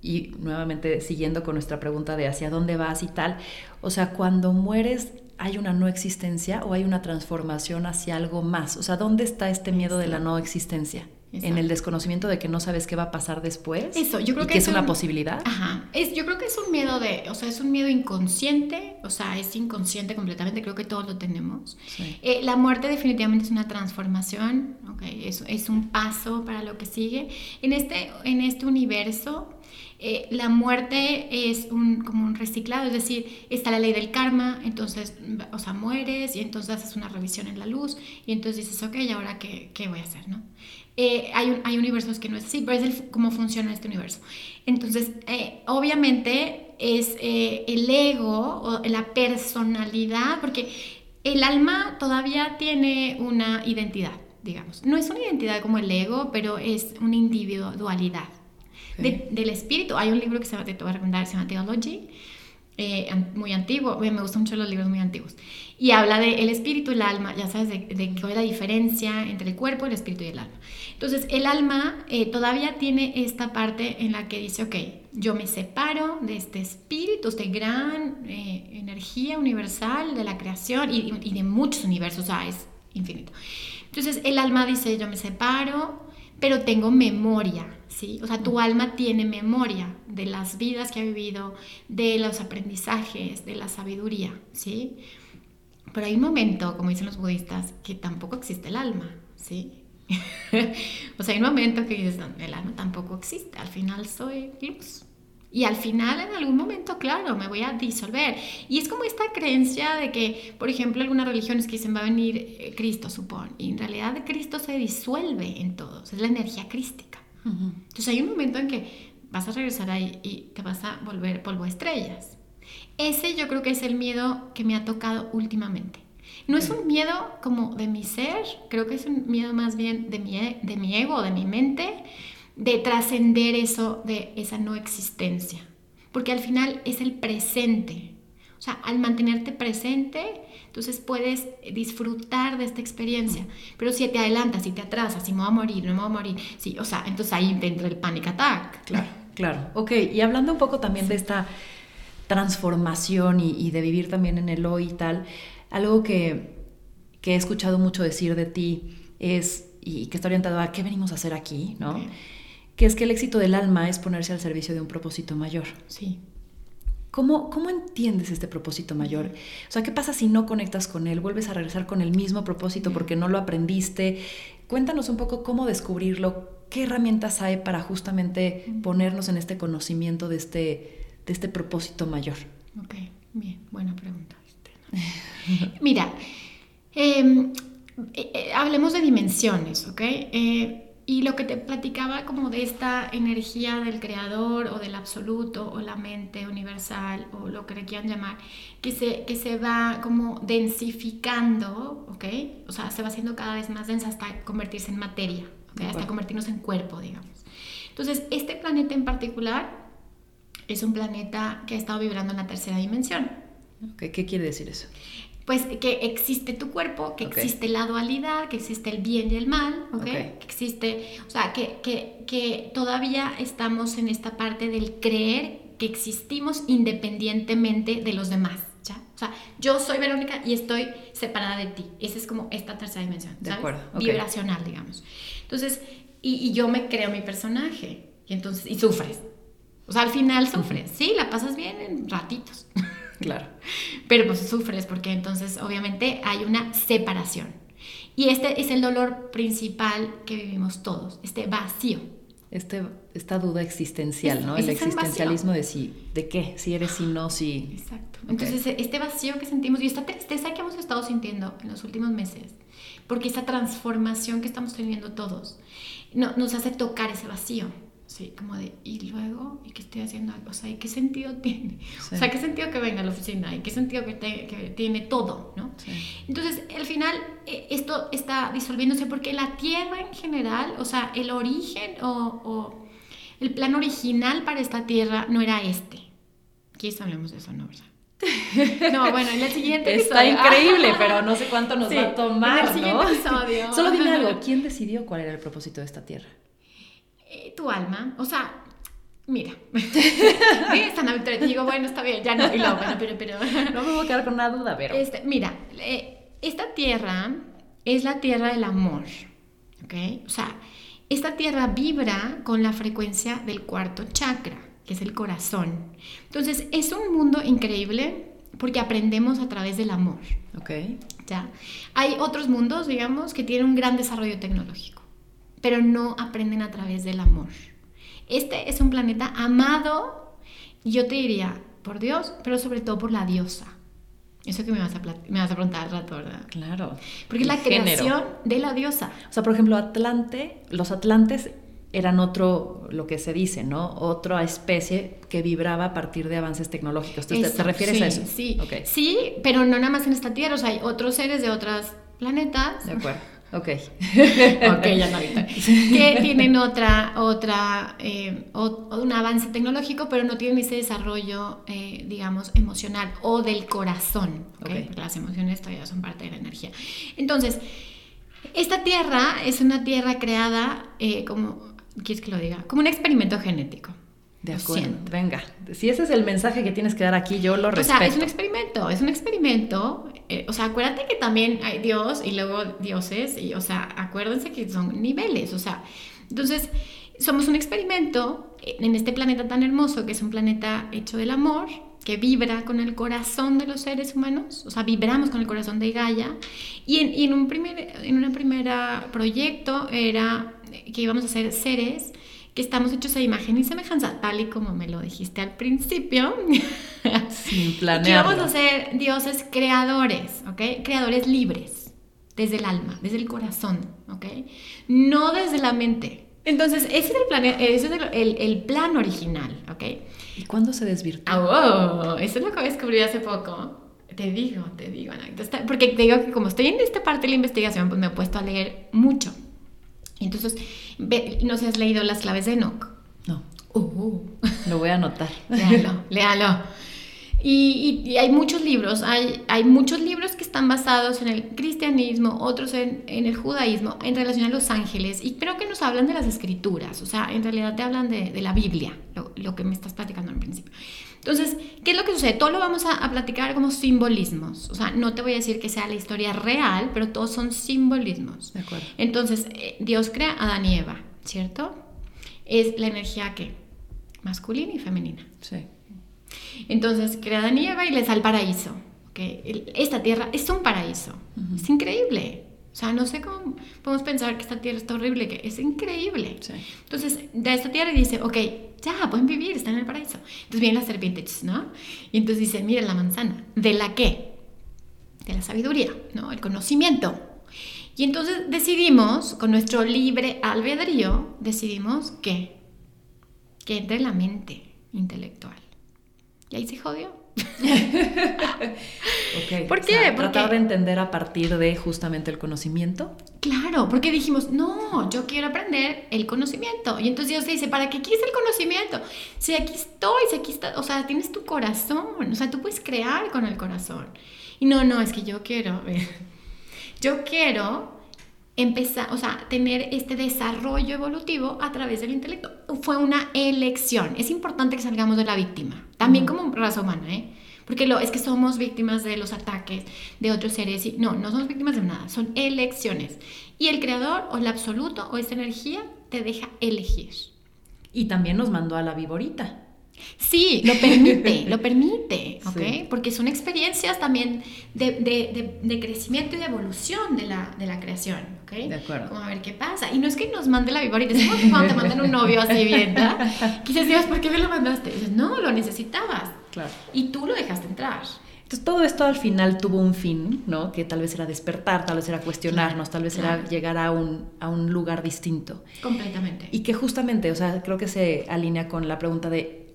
y nuevamente siguiendo con nuestra pregunta de hacia dónde vas y tal, o sea, cuando mueres hay una no existencia o hay una transformación hacia algo más. O sea, ¿dónde está este miedo de la no existencia? En el desconocimiento de que no sabes qué va a pasar después. Eso, yo creo que, es, una posibilidad. Ajá. Es, yo creo que es un miedo de, o sea, es un miedo inconsciente, o sea, es inconsciente completamente, creo que todos lo tenemos. Eh, la muerte definitivamente es una transformación, okay, es, es un paso para lo que sigue. En este, en este universo, eh, la muerte es un, como un reciclado, es decir, está la ley del karma, entonces, o sea, mueres y entonces haces una revisión en la luz y entonces dices, ok, ¿y ahora qué, qué voy a hacer? ¿no? Eh, hay, hay, universos que no es así, pero es cómo funciona este universo. Entonces, eh, obviamente es el ego o la personalidad, porque el alma todavía tiene una identidad, digamos. No es una identidad como el ego, pero es una individualidad del espíritu. Hay un libro que se, te voy a recomendar, se llama Theology, eh, muy antiguo, me gustan mucho los libros muy antiguos, y habla de el espíritu el alma, ya sabes, de, de cuál es la diferencia entre el cuerpo, el espíritu y el alma. Entonces, el alma eh, todavía tiene esta parte en la que dice, ok, yo me separo de este espíritu, esta gran eh, energía universal de la creación y, y de muchos universos, o es infinito. Entonces, el alma dice, yo me separo, pero tengo memoria, ¿sí? O sea, tu alma tiene memoria de las vidas que ha vivido, de los aprendizajes, de la sabiduría, ¿sí? Pero hay un momento, como dicen los budistas, que tampoco existe el alma, ¿sí? o sea, hay un momento que dices, el alma tampoco existe, al final soy luz. Y al final, en algún momento, claro, me voy a disolver. Y es como esta creencia de que, por ejemplo, algunas religiones que dicen va a venir eh, Cristo, supone. Y en realidad Cristo se disuelve en todos. Es la energía crística. Entonces hay un momento en que vas a regresar ahí y te vas a volver polvo estrellas. Ese yo creo que es el miedo que me ha tocado últimamente. No es un miedo como de mi ser, creo que es un miedo más bien de mi, e, de mi ego, de mi mente, de trascender eso, de esa no existencia. Porque al final es el presente. O sea, al mantenerte presente, entonces puedes disfrutar de esta experiencia. Pero si te adelantas, si te atrasas, si me voy a morir, no me voy a morir, sí, o sea, entonces ahí te entra el panic attack. Claro, claro. Ok, y hablando un poco también de esta transformación y, de vivir también en el hoy y tal, algo que, he escuchado mucho decir de ti es, y que está orientado a qué venimos a hacer aquí, ¿no? Que es que el éxito del alma es ponerse al servicio de un propósito mayor. Sí. ¿Cómo, ¿Cómo entiendes este propósito mayor? O sea, ¿qué pasa si no conectas con él? ¿Vuelves a regresar con el mismo propósito porque no lo aprendiste? Cuéntanos un poco cómo descubrirlo, qué herramientas hay para justamente ponernos en este conocimiento de este, de este propósito mayor. Ok, bien, buena pregunta. Mira, em, eh, eh, hablemos de dimensiones, ¿ok? Eh, y lo que te platicaba como de esta energía del creador o del absoluto o la mente universal o lo que le quieran llamar, que se, que se va como densificando, ¿ok? O sea, se va haciendo cada vez más densa hasta convertirse en materia, hasta convertirnos en cuerpo, digamos. Entonces, este planeta en particular es un planeta que ha estado vibrando en la tercera dimensión. ¿Qué quiere decir eso? Pues que existe tu cuerpo, que existe la dualidad, que existe el bien y el mal, ¿okay? que existe, o sea, que, que, que todavía estamos en esta parte del creer que existimos independientemente de los demás. ¿ya? O sea, yo soy Verónica y estoy separada de ti. Esa es como esta tercera dimensión, ¿sabes? De acuerdo. Vibracional, digamos. Entonces, y, y, yo me creo mi personaje y entonces, y sufres. O sea, al final sufres, sí, la pasas bien en ratitos. Claro. Pero pues sufres porque entonces obviamente hay una separación. Y este es el dolor principal que vivimos todos, este vacío. Este, esta duda existencial, ¿no? el existencialismo de si, de qué, si eres, si no, si... Exacto. Entonces, este vacío que sentimos y esta tristeza que hemos estado sintiendo en los últimos meses, porque esa transformación que estamos teniendo todos, no, nos hace tocar ese vacío. Sí, como de, y luego, ¿y qué estoy haciendo? O sea, ¿y qué sentido tiene? O sea, ¿qué sentido que venga a la oficina? ¿Y qué sentido que, que tiene todo? ¿no? Entonces, al final, eh, esto está disolviéndose porque la Tierra en general, o sea, el origen o, o el plan original para esta Tierra no era este. Aquí hablemos de eso, ¿no? No, bueno, en el siguiente Está increíble, pero no sé cuánto nos va a tomar, en el siguiente Episodio. Solo dime algo, ¿quién decidió cuál era el propósito de esta Tierra? Eh, tu alma, o sea, mira, esta te digo, bueno, está bien, ya no, y luego, bueno, pero, pero... No me voy a quedar con una duda, pero... Este, mira, eh, esta tierra es la tierra del amor, ¿ok? O sea, esta tierra vibra con la frecuencia del cuarto chakra, que es el corazón. Entonces, es un mundo increíble porque aprendemos a través del amor. Ok. ¿Ya? Hay otros mundos, digamos, que tienen un gran desarrollo tecnológico pero no aprenden a través del amor. Este es un planeta amado, yo te diría, por Dios, pero sobre todo por la diosa. Eso que me vas a, me vas a preguntar al rato, ¿verdad? Claro. Porque es la creación de la diosa. O sea, por ejemplo, Atlante, los atlantes eran otro, lo que se dice, ¿no? Otra especie que vibraba a partir de avances tecnológicos. ¿Te, ¿te refieres a eso? Sí, sí, pero no nada más en esta Tierra, o sea, hay otros seres de otros planetas. De acuerdo Ok. ok, ya no Que tienen otra, otra, eh, un avance tecnológico, pero no tienen ese desarrollo, eh, digamos, emocional o del corazón. ¿okay? Porque las emociones todavía son parte de la energía. Entonces, esta tierra es una tierra creada eh, como, ¿quieres que lo diga? Como un experimento genético. De acuerdo. Venga, si ese es el mensaje que tienes que dar aquí, yo lo respeto. O sea, es un experimento, es un experimento. Eh, o sea, acuérdate que también hay Dios y luego dioses, y, o sea, acuérdense que son niveles, o sea, entonces somos un experimento en este planeta tan hermoso que es un planeta hecho del amor, que vibra con el corazón de los seres humanos, o sea, vibramos con el corazón de Gaia. Y en, en un primer en un primer proyecto era que íbamos a ser seres que estamos hechos a imagen y semejanza, tal y como me lo dijiste al principio. Sin planear. Que íbamos a ser dioses creadores, ¿ok? Creadores libres, desde el alma, desde el corazón, ¿ok? No desde la mente. Entonces, ese es el plan, ese es el, el, plan original, ¿ok? ¿Y cuándo se desvirtuó? Oh, eso es lo que descubrí hace poco. Te digo, te digo, porque te digo que como estoy en esta parte de la investigación, pues me he puesto a leer mucho. Entonces, ¿no se has leído Las claves de Enoch? No. Uh, lo voy a anotar. léalo, léalo. Y, hay muchos libros, hay, hay muchos libros que están basados en el cristianismo, otros en, en, el judaísmo, en relación a los ángeles, y creo que nos hablan de las escrituras, o sea, en realidad te hablan de, de la Biblia, lo, lo, que me estás platicando al principio. Entonces, ¿qué es lo que sucede? Todo lo vamos a, a, platicar como simbolismos, o sea, no te voy a decir que sea la historia real, pero todos son simbolismos. De acuerdo. Entonces, eh, Dios crea a Adán y Eva, ¿cierto? Es la energía que masculina y femenina. Sí. Entonces crea a y les da el paraíso. ¿okay? Esta tierra es un paraíso. Es increíble. O sea, no sé cómo podemos pensar que esta tierra está horrible, que es increíble. Entonces, da esta tierra y dice, ok, ya, pueden vivir, están en el paraíso. Entonces viene la serpiente, ¿no? Y entonces dice, mira la manzana. ¿De la qué? De la sabiduría, ¿no? El conocimiento. Y entonces decidimos, con nuestro libre albedrío, decidimos que, que entre la mente intelectual. Y ahí se jodió. Okay. ¿Por qué? porque tratar de entender a partir de justamente el conocimiento. Claro, porque dijimos, no, yo quiero aprender el conocimiento. Y entonces Dios dice, ¿para qué quieres el conocimiento? Si aquí estoy, si aquí está, o sea, tienes tu corazón, o sea, tú puedes crear con el corazón. Y no, no, es que yo quiero, yo quiero empezar, o sea, tener este desarrollo evolutivo a través del intelecto. Fue una elección. Es importante que salgamos de la víctima, también como raza humana, ¿eh? Porque lo, es que somos víctimas de los ataques de otros seres. Y, no, no somos víctimas de nada, son elecciones. Y el creador o el absoluto o esta energía te deja elegir. Y también nos mandó a la viborita. Sí, lo permite, lo permite, ¿ok? Porque son experiencias también de, de, de, crecimiento y de evolución de la, de la creación, ¿ok? De acuerdo. Como a ver qué pasa. Y no es que nos mande la víbora y decimos cuando te mandan un novio así bien, ¿verdad? Quizás Dios, ¿por qué me lo mandaste? dices, no, lo necesitabas. Claro. Y tú lo dejaste entrar. Entonces todo esto al final tuvo un fin, ¿no? Que tal vez era despertar, tal vez era cuestionarnos, tal vez era llegar a un, a un lugar distinto. Completamente. Y que justamente, o sea, creo que se alinea con la pregunta de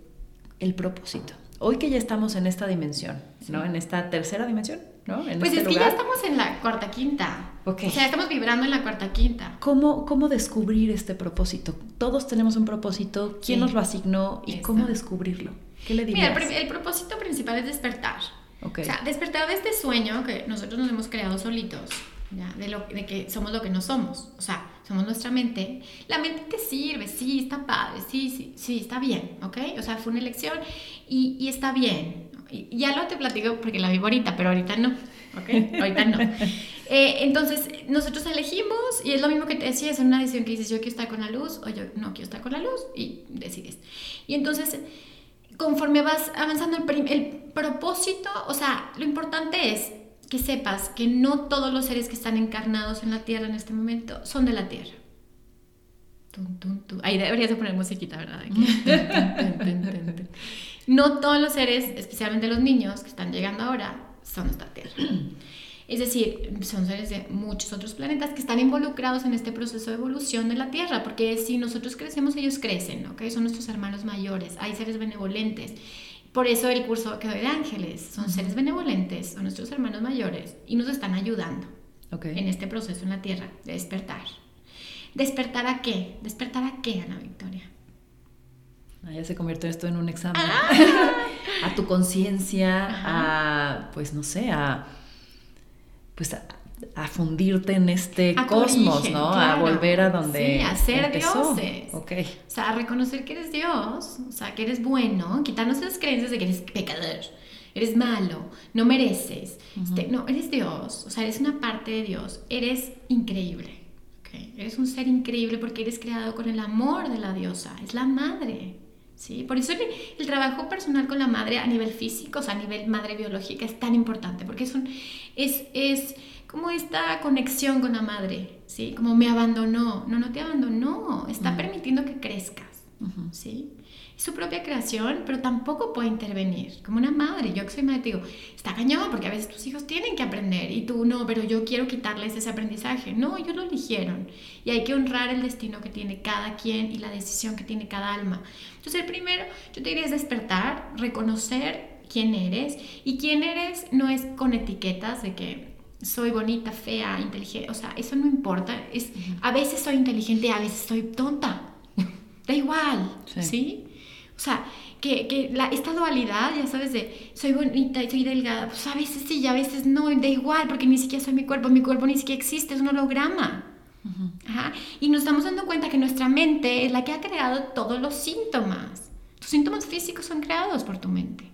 el propósito. Hoy que ya estamos en esta dimensión, ¿no? En esta tercera dimensión, ¿no? En pues este es que ya estamos en la cuarta quinta. Okay. O sea, estamos vibrando en la cuarta quinta. ¿Cómo, cómo descubrir este propósito? Todos tenemos un propósito. ¿Quién nos lo asignó y cómo descubrirlo? ¿Qué le dirías? Mira, el, propósito principal es despertar. Okay. O sea, despertar de este sueño que nosotros nos hemos creado solitos, ¿ya? De, lo, de que somos lo que no somos. O sea, somos nuestra mente, la mente te sirve, sí, está padre, sí, sí, sí, está bien, ¿ok? O sea, fue una elección y, y está bien. Y ya lo te platico porque la vivo ahorita, pero ahorita no, ¿ok? Ahorita no. Eh, entonces, nosotros elegimos y es lo mismo que te decía, es una decisión que dices, yo quiero estar con la luz o yo no quiero estar con la luz y decides. Y entonces, conforme vas avanzando el, el propósito, o sea, lo importante es que sepas que no todos los seres que están encarnados en la Tierra en este momento son de la Tierra. Ahí deberías de poner musiquita, ¿verdad? no todos los seres, especialmente los niños que están llegando ahora, son de esta Tierra. Es decir, son seres de muchos otros planetas que están involucrados en este proceso de evolución de la Tierra, porque si nosotros crecemos, ellos crecen, ¿ok? Son nuestros hermanos mayores, hay seres benevolentes por eso el curso que doy de ángeles, son seres benevolentes, son nuestros hermanos mayores y nos están ayudando en este proceso en la tierra de despertar. ¿Despertar a qué? ¿Despertar a qué, Ana Victoria? Ah, ya se convierte esto en un examen. Ah. a tu conciencia, a, pues no sé, a, pues a, a fundirte en este cosmos, ¿no? A volver a donde. Sí, a ser dioses. O sea, a reconocer que eres Dios, o sea, que eres bueno, quitarnos esas creencias de que eres pecador, eres malo, no mereces. Este, no, eres Dios, o sea, eres una parte de Dios, eres increíble. Eres un ser increíble porque eres creado con el amor de la diosa, es la madre. ¿Sí? Por eso el, trabajo personal con la madre a nivel físico, o sea, a nivel madre biológica, es tan importante, porque es, un, es, es como esta conexión con la madre, ¿sí? Como me abandonó. No, no te abandonó, está permitiendo que crezcas, ¿sí? Su propia creación, pero tampoco puede intervenir. Como una madre, yo que soy madre, te digo, está cañón, porque a veces tus hijos tienen que aprender y tú no, pero yo quiero quitarles ese aprendizaje. No, ellos lo eligieron y hay que honrar el destino que tiene cada quien y la decisión que tiene cada alma. Entonces, el primero, yo te diría es despertar, reconocer quién eres y quién eres no es con etiquetas de que soy bonita, fea, inteligente, o sea, eso no importa. Es, a veces soy inteligente, a veces soy tonta. da igual, ¿sí? O sea, que, que la, esta dualidad, ya sabes, de soy bonita y soy delgada, pues a veces sí y a veces no, da igual, porque ni siquiera soy mi cuerpo, mi cuerpo ni siquiera existe, es un holograma. Ajá. Y nos estamos dando cuenta que nuestra mente es la que ha creado todos los síntomas. Tus síntomas físicos son creados por tu mente.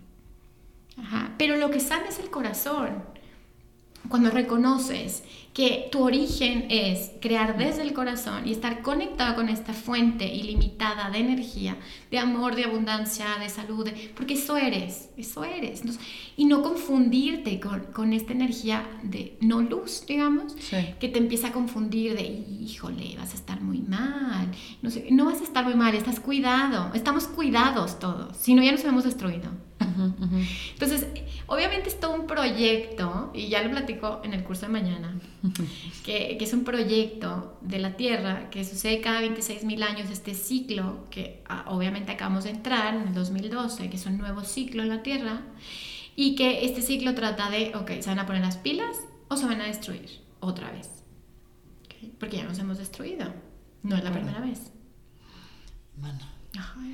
Ajá. Pero lo que sana es el corazón. Cuando reconoces que tu origen es crear desde el corazón y estar conectado con esta fuente ilimitada de energía, de amor, de abundancia, de salud, porque eso eres, eso eres. y no confundirte con, con, esta energía de no luz, digamos, que te empieza a confundir de, híjole, vas a estar muy mal. No, sé, no vas a estar muy mal, estás cuidado, estamos cuidados todos, si no ya nos hemos destruido. Entonces, obviamente es todo un proyecto, y ya lo platico en el curso de mañana, que, que, es un proyecto de la Tierra que sucede cada 26 mil años, este ciclo que ah, obviamente acabamos de entrar en el 2012, que es un nuevo ciclo en la Tierra, y que este ciclo trata de, ok, ¿se van a poner las pilas o se van a destruir otra vez? Porque ya nos hemos destruido, no es la primera vez.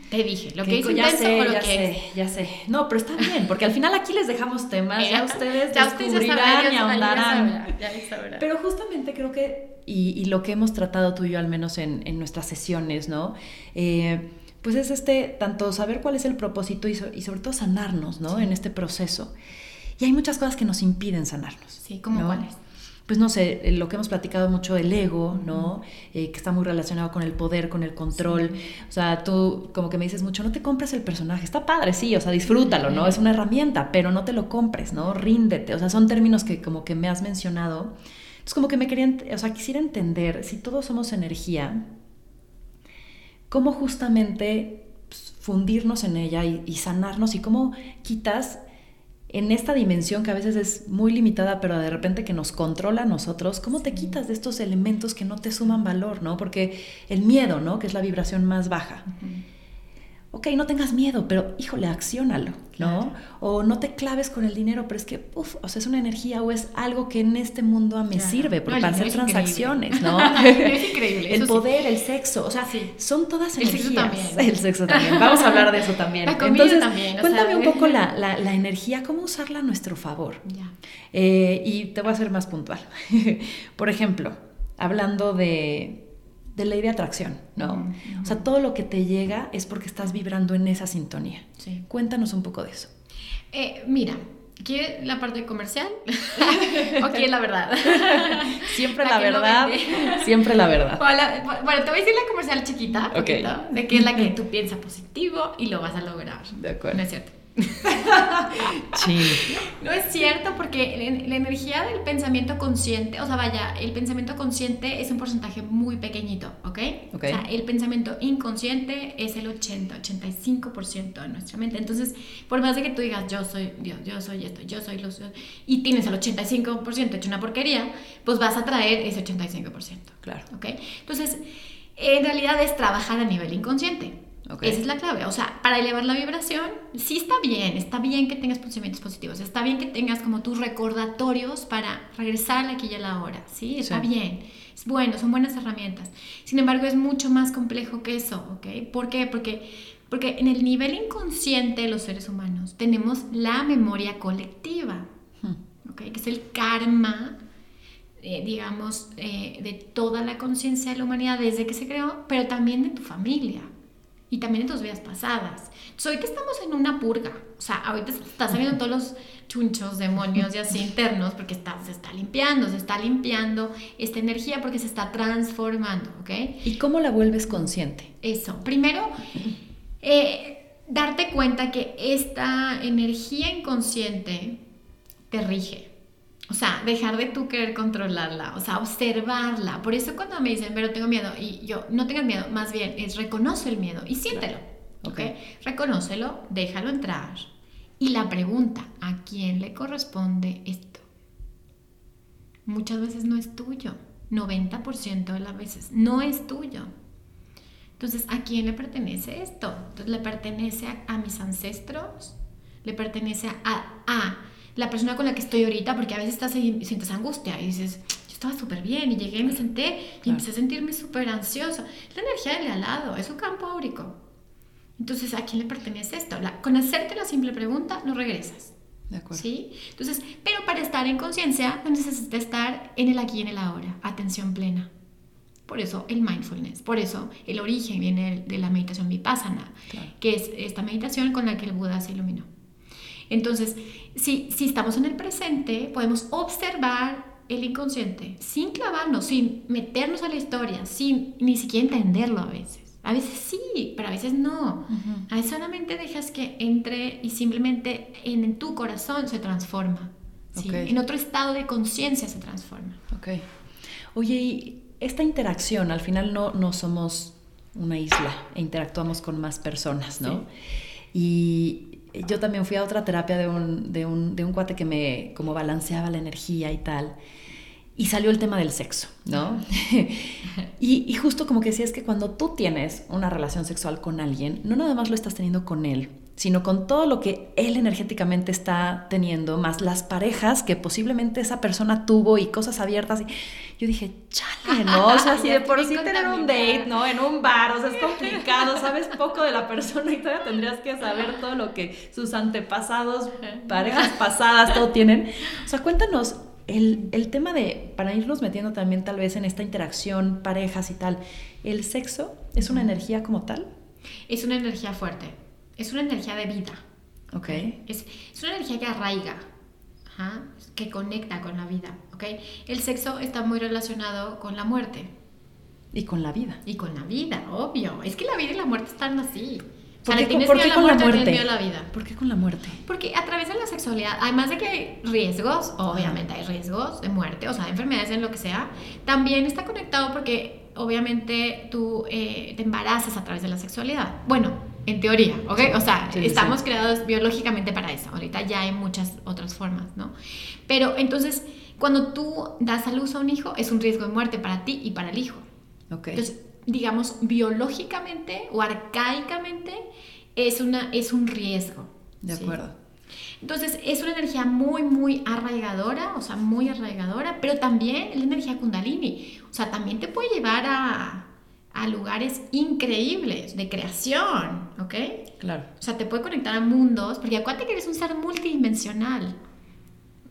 Te dije, lo que hizo ya sé, ya sé, ya sé. No, pero está bien, porque al final aquí les dejamos temas, ya ustedes ya descubrirán y ahondarán. Pero justamente creo que, y, lo que hemos tratado tú y yo al menos en, nuestras sesiones, ¿no? Eh, pues es este, tanto saber cuál es el propósito y, sobre todo sanarnos, ¿no? En este proceso. Y hay muchas cosas que nos impiden sanarnos. Sí, como cuáles? Pues no sé, eh, lo que hemos platicado mucho, el ego, ¿no? Eh, que está muy relacionado con el poder, con el control. O sea, tú como que me dices mucho, no te compres el personaje, está padre, sí, o sea, disfrútalo, ¿no? Es una herramienta, pero no te lo compres, ¿no? Ríndete. O sea, son términos que como que me has mencionado. Entonces como que me querían, o sea, quisiera entender, si todos somos energía, cómo justamente pues, fundirnos en ella y, y sanarnos y cómo quitas en esta dimensión que a veces es muy limitada, pero de repente que nos controla a nosotros, ¿cómo te quitas de estos elementos que no te suman valor, ¿no? Porque el miedo, ¿no? Que es la vibración más baja ok, no tengas miedo, pero híjole, acciónalo, ¿no? O no te claves con el dinero, pero es que, uff, o sea, es una energía o es algo que en este mundo me sirve para hacer transacciones, ¿no? es increíble. El poder, el sexo, o sea, son todas energías. El sexo también. El sexo también. Vamos a hablar de eso también. La Entonces, también. Cuéntame un poco la, la, energía, cómo usarla a nuestro favor. Ya. Eh, y te voy a ser más puntual. Por ejemplo, hablando de de ley de atracción, ¿no? O sea, todo lo que te llega es porque estás vibrando en esa sintonía. Sí. Cuéntanos un poco de eso. Eh, mira, ¿quiere la parte comercial o quiere la verdad? siempre la, verdad, siempre la verdad. Bueno, te voy a decir la comercial chiquita, de que es la que tú piensas positivo y lo vas a lograr. De acuerdo. No es cierto. No es cierto porque la energía del pensamiento consciente, o sea, vaya, el pensamiento consciente es un porcentaje muy pequeñito, ¿ok? O sea, el pensamiento inconsciente es el 80, 85% de nuestra mente. Entonces, por más de que tú digas, yo soy Dios, yo soy esto, yo soy luz, y tienes el 85% hecho una porquería, pues vas a traer ese 85%. Claro. ¿Ok? Entonces, en realidad es trabajar a nivel inconsciente. Esa es la clave. O sea, para elevar la vibración, sí está bien, está bien que tengas pensamientos positivos, está bien que tengas como tus recordatorios para regresar aquí y a la hora, ¿sí? Está bien, es bueno, son buenas herramientas. Sin embargo, es mucho más complejo que eso, ¿ok? ¿Por qué? Porque, porque en el nivel inconsciente de los seres humanos tenemos la memoria colectiva, hmm. ¿ok? Que es el karma eh, digamos, eh, de toda la conciencia de la humanidad desde que se creó, pero también de tu familia y también en tus vidas pasadas. Entonces, ahorita estamos en una purga. O sea, ahorita están saliendo todos los chunchos, demonios y así internos porque está, se está limpiando, se está limpiando esta energía porque se está transformando, ¿ok? ¿Y cómo la vuelves consciente? Eso. Primero, eh, darte cuenta que esta energía inconsciente te rige. O sea, dejar de tú querer controlarla, o sea, observarla. Por eso cuando me dicen, pero tengo miedo, y yo, no tengas miedo, más bien es reconoce el miedo y siéntelo. ¿Ok? Reconócelo, déjalo entrar. Y la pregunta, ¿a quién le corresponde esto? Muchas veces no es tuyo. 90% de las veces no es tuyo. Entonces, ¿a quién le pertenece esto? Entonces, ¿le pertenece a, mis ancestros? ¿Le pertenece a, a, la persona con la que estoy ahorita? Porque a veces estás y sientes angustia y dices, yo estaba súper bien y llegué y me senté y empecé a sentirme súper ansiosa. La energía del al lado, es un campo áurico. Entonces, ¿a quién le pertenece esto? con hacerte la simple pregunta, no regresas. De acuerdo. ¿Sí? Entonces, pero para estar en conciencia, necesitas estar en el aquí y en el ahora, atención plena. Por eso el mindfulness, por eso el origen viene de la meditación vipassana, que es esta meditación con la que el Buda se iluminó. Entonces, si, si estamos en el presente, podemos observar el inconsciente sin clavarnos, sin meternos a la historia, sin ni siquiera entenderlo a veces. A veces sí, pero a veces no. A veces solamente dejas que entre y simplemente en, tu corazón se transforma. En otro estado de conciencia se transforma. Ok. Oye, y esta interacción, al final no, no somos una isla e interactuamos con más personas, ¿no? Y yo también fui a otra terapia de un, de un, de un cuate que me como balanceaba la energía y tal. Y salió el tema del sexo, ¿no? y, y, justo como que decía, es que cuando tú tienes una relación sexual con alguien, no nada más lo estás teniendo con él, sino con todo lo que él energéticamente está teniendo, más las parejas que posiblemente esa persona tuvo y cosas abiertas. Y yo dije, chale, ¿no? O sea, si de por sí tener un date, ¿no? En un bar, o sea, es complicado, sabes poco de la persona y todavía tendrías que saber todo lo que sus antepasados, parejas pasadas, todo tienen. O sea, cuéntanos. El, el tema de, para irnos metiendo también tal vez en esta interacción, parejas y tal, ¿el sexo es una energía como tal? Es una energía fuerte es una energía de vida. Ok. Es, es una energía que arraiga, que conecta con la vida. ¿ok? El sexo está muy relacionado con la muerte. Y con la vida. Y con la vida, obvio. Es que la vida y la muerte están así. ¿Por qué, ¿por qué con la muerte? La vida. ¿Por qué con la muerte? Porque a través de la sexualidad, además de que hay riesgos, obviamente hay riesgos de muerte, o sea, de enfermedades en lo que sea, también está conectado porque obviamente tú eh, te embarazas a través de la sexualidad. Bueno, en teoría, ¿ok? O sea, estamos creados biológicamente para eso. Ahorita ya hay muchas otras formas, ¿no? Pero entonces, cuando tú das a luz a un hijo, es un riesgo de muerte para ti y para el hijo. Ok. Entonces, digamos, biológicamente o arcaicamente, es, una, es un riesgo. De acuerdo. Entonces, es una energía muy, muy arraigadora, o sea, muy arraigadora, pero también es la energía kundalini. O sea, también te puede llevar a a lugares increíbles de creación, ¿ok? Claro. O sea, te puede conectar a mundos, porque acuérdate que eres un ser multidimensional.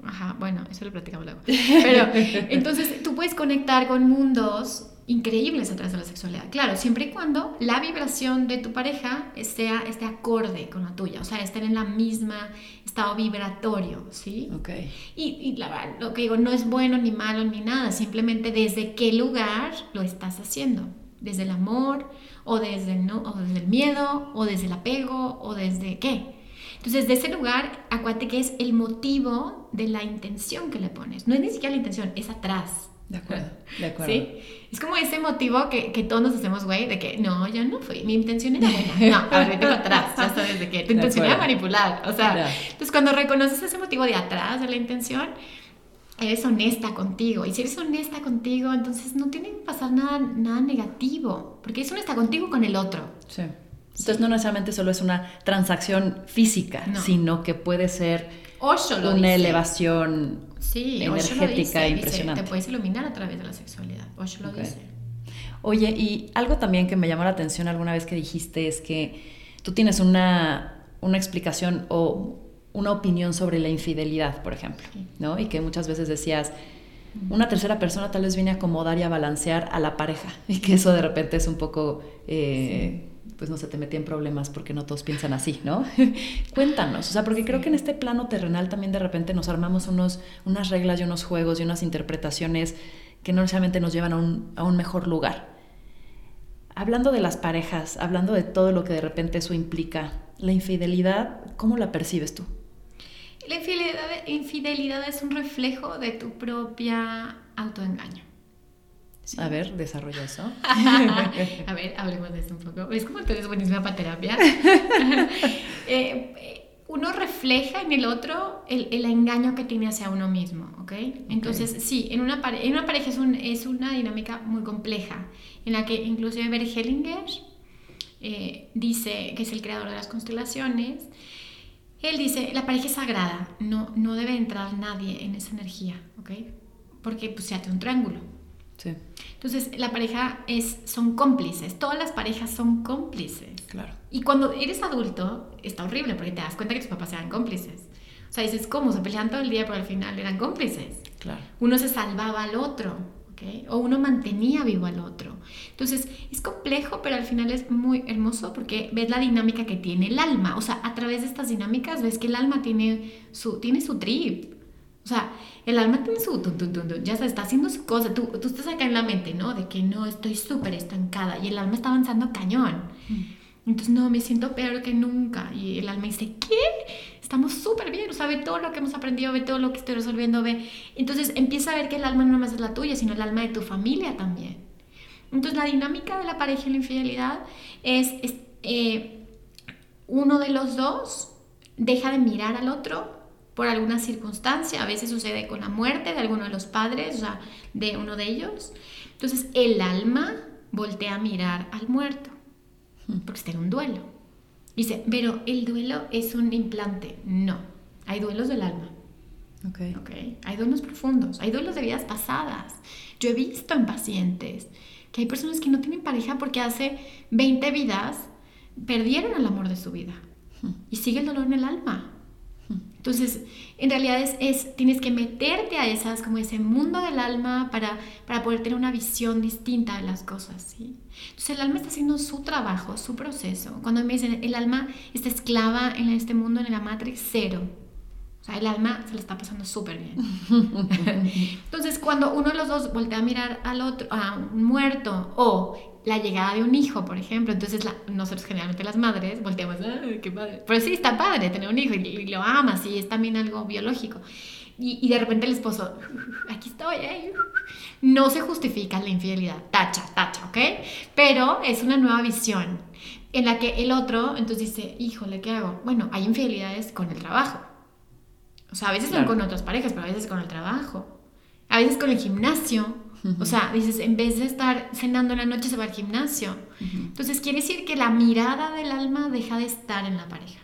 Ajá, bueno, eso lo platicamos luego. Pero entonces tú puedes conectar con mundos increíbles a través de la sexualidad. Claro, siempre y cuando la vibración de tu pareja sea, esté acorde con la tuya, o sea, estén en la misma estado vibratorio, ¿sí? Ok. Y, y la, lo que digo, no es bueno ni malo ni nada, simplemente desde qué lugar lo estás haciendo desde el amor o desde el, no, o desde el miedo o desde el apego o desde qué. Entonces, de ese lugar, acuérdate que es el motivo de la intención que le pones. No es ni siquiera la intención, es atrás. De acuerdo, de acuerdo. ¿Sí? Es como ese motivo que, que todos nos hacemos, güey, de que no, yo no fui, mi intención era buena. No, a ver, para atrás, ya sabes de qué. Tu intención era manipular. O sea, entonces cuando reconoces ese motivo de atrás de la intención, eres honesta contigo. Y si eres honesta contigo, entonces no tiene que pasar nada, nada negativo, porque es honesta contigo con el otro. Sí. Entonces no necesariamente solo es una transacción física, sino que puede ser una elevación energética impresionante. te puedes iluminar a través de la sexualidad. Osho lo dice. Oye, y algo también que me llamó la atención alguna vez que dijiste es que tú tienes una, una explicación o una opinión sobre la infidelidad, por ejemplo, ¿no? Y que muchas veces decías, una tercera persona tal vez viene a acomodar y a balancear a la pareja, y que eso de repente es un poco, eh, pues no se te metía en problemas porque no todos piensan así, ¿no? Cuéntanos, o sea, porque creo que en este plano terrenal también de repente nos armamos unos, unas reglas y unos juegos y unas interpretaciones que no necesariamente nos llevan a un, a un mejor lugar. Hablando de las parejas, hablando de todo lo que de repente eso implica la infidelidad, ¿cómo la percibes tú? La infidelidad, infidelidad es un reflejo de tu propia autoengaño. A ver, desarrolla eso. a ver, hablemos de eso un poco. Es como tú eres buenísima para terapia. Eh, uno refleja en el otro el, el, engaño que tiene hacia uno mismo, ¿ok? Entonces, sí, en una, en una pareja es, un, es, una dinámica muy compleja, en la que inclusive Bert Hellinger eh, dice, que es el creador de las constelaciones, él dice, la pareja es sagrada, no, no debe entrar nadie en esa energía, ¿ok? Porque pues, se hace un triángulo. Sí. Entonces, la pareja es, son cómplices, todas las parejas son cómplices. Claro. Y cuando eres adulto, está horrible porque te das cuenta que tus papás eran cómplices. O sea, dices, ¿cómo? Se pelean todo el día, pero al final eran cómplices. Claro. Uno se salvaba al otro, O uno mantenía vivo al otro. Entonces, es complejo, pero al final es muy hermoso porque ves la dinámica que tiene el alma. O sea, a través de estas dinámicas ves que el alma tiene su, tiene su trip. O sea, el alma tiene su... ya se está haciendo su cosa. Tú, tú estás acá en la mente, ¿no? De que no, estoy súper estancada. Y el alma está avanzando cañón. Mm. Entonces, no, me siento peor que nunca. Y el alma dice, ¿qué? Estamos súper bien. O sea, ve todo lo que hemos aprendido, ve todo lo que estoy resolviendo, ve. Entonces, empieza a ver que el alma no más es la tuya, sino el alma de tu familia también. Entonces, la dinámica de la pareja y la infidelidad es, eh, uno de los dos deja de mirar al otro por alguna circunstancia, a veces sucede con la muerte de alguno de los padres, o sea, de uno de ellos. Entonces el alma voltea a mirar al muerto, porque está en un duelo. Dice, pero el duelo es un implante. No, hay duelos del alma. Okay. Okay. Hay duelos profundos, hay duelos de vidas pasadas. Yo he visto en pacientes que hay personas que no tienen pareja porque hace 20 vidas perdieron el amor de su vida y sigue el dolor en el alma. Entonces, en realidad es, tienes que meterte a esas, como ese mundo del alma para, para poder tener una visión distinta de las cosas, ¿sí? Entonces, el alma está haciendo su trabajo, su proceso. Cuando me dicen, el alma está esclava en este mundo, en la Matrix, cero. O sea, el alma se le está pasando súper bien. Entonces, cuando uno de los dos voltea a mirar al otro, a un muerto, o la llegada de un hijo, por ejemplo. Entonces, nosotros generalmente las madres volteamos, ¡ay, qué padre! Pero sí, está padre tener un hijo y, lo amas y es también algo biológico. Y, de repente el esposo, aquí estoy, ¿eh? No se justifica la infidelidad, tacha, tacha, ¿ok? Pero es una nueva visión en la que el otro entonces dice, híjole, ¿qué hago? Bueno, hay infidelidades con el trabajo. O sea, a veces son con otras parejas, pero a veces con el trabajo. A veces con el gimnasio o sea, dices, en vez de estar cenando en la noche, se va al gimnasio. Entonces, quiere decir que la mirada del alma deja de estar en la pareja.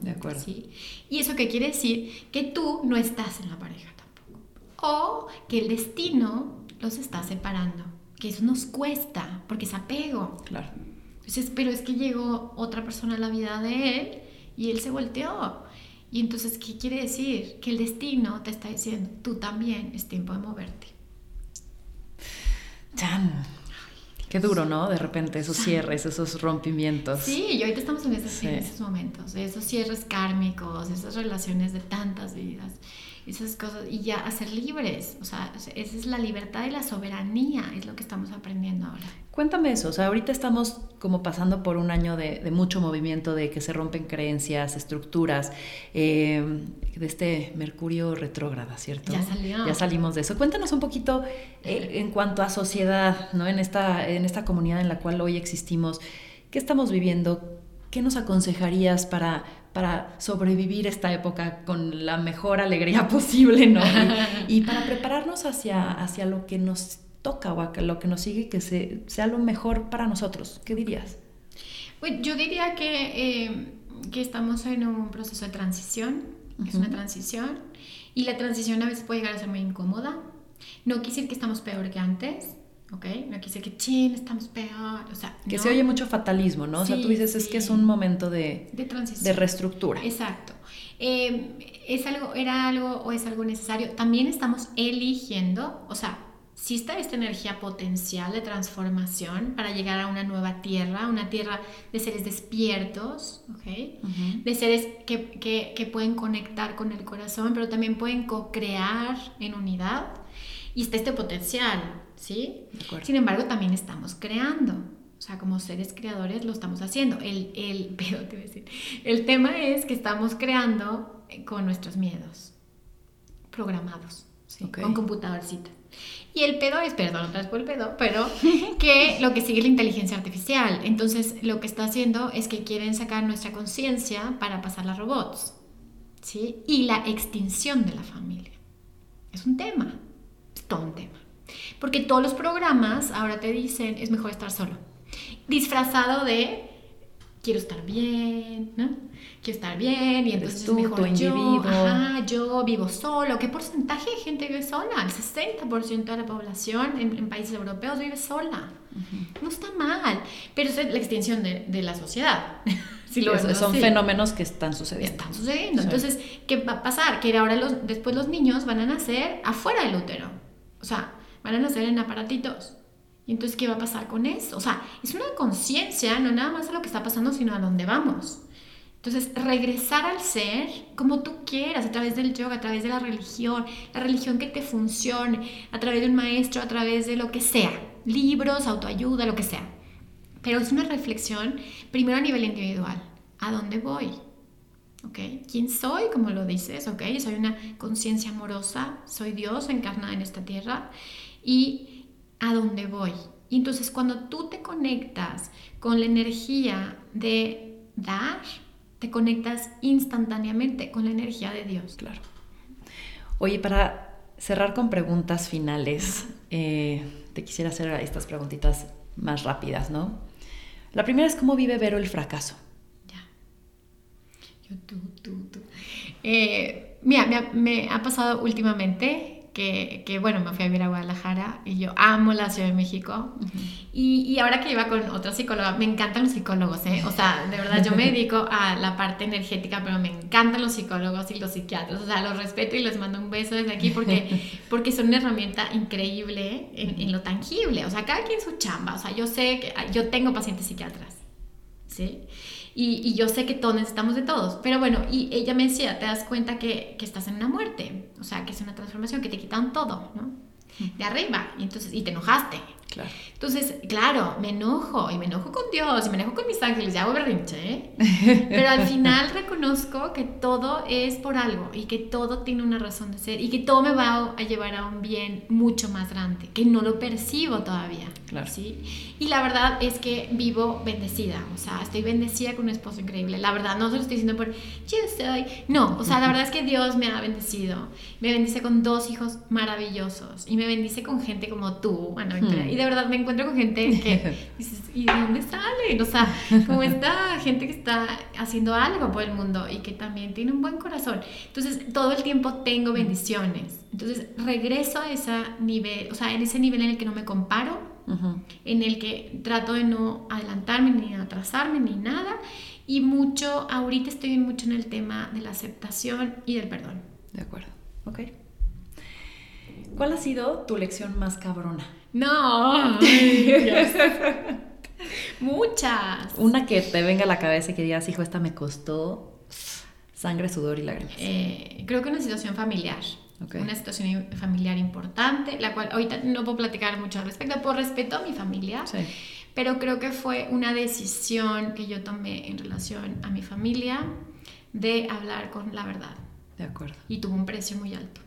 De acuerdo. ¿Sí? ¿Y eso qué quiere decir? Que tú no estás en la pareja tampoco. O que el destino los está separando. Que eso nos cuesta, porque es apego. Claro. Entonces, pero es que llegó otra persona a la vida de él y él se volteó. Y entonces, ¿qué quiere decir? Que el destino te está diciendo, tú también es tiempo de moverte. Chan. Qué duro, ¿no? De repente esos cierres, esos rompimientos. Sí, y ahorita estamos en esos, en esos momentos, esos cierres kármicos, esas relaciones de tantas vidas esas cosas y ya a ser libres. O sea, esa es la libertad y la soberanía, es lo que estamos aprendiendo ahora. Cuéntame eso, o sea, ahorita estamos como pasando por un año de, mucho movimiento, de que se rompen creencias, estructuras, eh, de este Mercurio retrógrada, ¿cierto? Ya salió. Ya salimos de eso. Cuéntanos un poquito eh, en cuanto a sociedad, ¿no? En esta, en esta comunidad en la cual hoy existimos, ¿qué estamos viviendo? ¿Qué nos aconsejarías para para sobrevivir esta época con la mejor alegría posible, ¿no? Y, para prepararnos hacia, hacia lo que nos toca o lo que nos sigue, que sea lo mejor para nosotros. ¿Qué dirías? Pues yo diría que, eh, que estamos en un proceso de transición, es una transición, y la transición a veces puede llegar a ser muy incómoda. No quiere decir que estamos peor que antes, ¿ok? No quise que, chin, estamos peor, o sea... Que se oye mucho fatalismo, ¿no? o sea, tú dices, es que es un momento de... De transición. De reestructura. Exacto. Em, ¿Es algo, era algo o es algo necesario? También estamos eligiendo, o sea, si está esta energía potencial de transformación para llegar a una nueva tierra, una tierra de seres despiertos, ¿ok? De seres que, que, que pueden conectar con el corazón, pero también pueden co-crear en unidad. Y está este potencial, ¿sí? Sin embargo, también estamos creando. O sea, como seres creadores lo estamos haciendo. El, el, pero te voy a decir, el tema es que estamos creando con nuestros miedos programados, con computadorcitas. Y el pedo es, perdón, otra vez por el pedo, pero que lo que sigue es la inteligencia artificial. Entonces, lo que está haciendo es que quieren sacar nuestra conciencia para pasar a robots. ¿Sí? Y la extinción de la familia. Es un tema, es todo un tema. Porque todos los programas ahora te dicen, es mejor estar solo. Disfrazado de, quiero estar bien, ¿no? quiero estar bien y entonces tú, es mejor yo, ajá, yo vivo solo. ¿Qué porcentaje de gente vive sola? El 60% de la población en, países europeos vive sola. No está mal, pero es la extensión de, de la sociedad. si lo son fenómenos que están sucediendo. Están sucediendo. Entonces, ¿qué va a pasar? Que ahora los, después los niños van a nacer afuera del útero. O sea, van a nacer en aparatitos. Y entonces, ¿qué va a pasar con eso? O sea, es una conciencia, no nada más a lo que está pasando, sino a dónde vamos. Entonces, regresar al ser como tú quieras, a través del yoga, a través de la religión, la religión que te funcione, a través de un maestro, a través de lo que sea, libros, autoayuda, lo que sea. Pero es una reflexión, primero a nivel individual, ¿a dónde voy? ¿Ok? ¿Quién soy? Como lo dices, ¿ok? Soy una conciencia amorosa, soy Dios encarnada en esta tierra. ¿Y a dónde voy? Y entonces cuando tú te conectas con la energía de dar, te conectas instantáneamente con la energía de Dios. Claro. Oye, para cerrar con preguntas finales, eh, te quisiera hacer estas preguntitas más rápidas, ¿no? La primera es cómo vive Vero el fracaso. Ya. Yo, tú, tú, tú. Eh, mira, me me ha pasado últimamente que, que, bueno, me fui a vivir a Guadalajara y yo amo la Ciudad de México. y, y, ahora que iba con otra psicóloga, me encantan los psicólogos, ¿eh? O sea, de verdad, yo me dedico a la parte energética, pero me encantan los psicólogos y los psiquiatras. O sea, los respeto y les mando un beso desde aquí porque, porque son una herramienta increíble en, en lo tangible. O sea, cada quien su chamba. O sea, yo sé que yo tengo pacientes psiquiatras, ¿sí? Y, yo sé que todos necesitamos de todos. Pero bueno, y ella me decía, te das cuenta que, que estás en una muerte. O sea, que es una transformación, que te quitan todo, ¿no? De arriba. Y entonces, y te enojaste. Claro. Entonces, claro, me enojo y me enojo con Dios y me enojo con mis ángeles y hago berrinche, ¿eh? Pero al final reconozco que todo es por algo y que todo tiene una razón de ser y que todo me va a llevar a un bien mucho más grande, que no lo percibo todavía. Claro. ¿sí? Y la verdad es que vivo bendecida, o sea, estoy bendecida con un esposo increíble. La verdad, no se lo estoy diciendo por yo soy. No, o sea, la verdad es que Dios me ha bendecido. Me bendice con dos hijos maravillosos y me bendice con gente como tú, bueno, y de verdad me encuentro con gente que dices, ¿y de dónde salen? O sea, como esta gente que está haciendo algo por el mundo y que también tiene un buen corazón. Entonces, todo el tiempo tengo bendiciones. Entonces, regreso a ese nivel, o sea, en ese nivel en el que no me comparo, en el que trato de no adelantarme ni atrasarme ni nada. Y mucho, ahorita estoy mucho en el tema de la aceptación y del perdón. De acuerdo, ok. ¿Cuál ha sido tu lección más cabrona? No. Muchas. Una que te venga a la cabeza y que digas, hijo, esta me costó sangre, sudor y lágrimas. Eh, creo que una situación familiar. Una situación familiar importante, la cual ahorita no puedo platicar mucho al respecto, por respeto a mi familia. Sí. Pero creo que fue una decisión que yo tomé en relación a mi familia de hablar con la verdad. De acuerdo. Y tuvo un precio muy alto.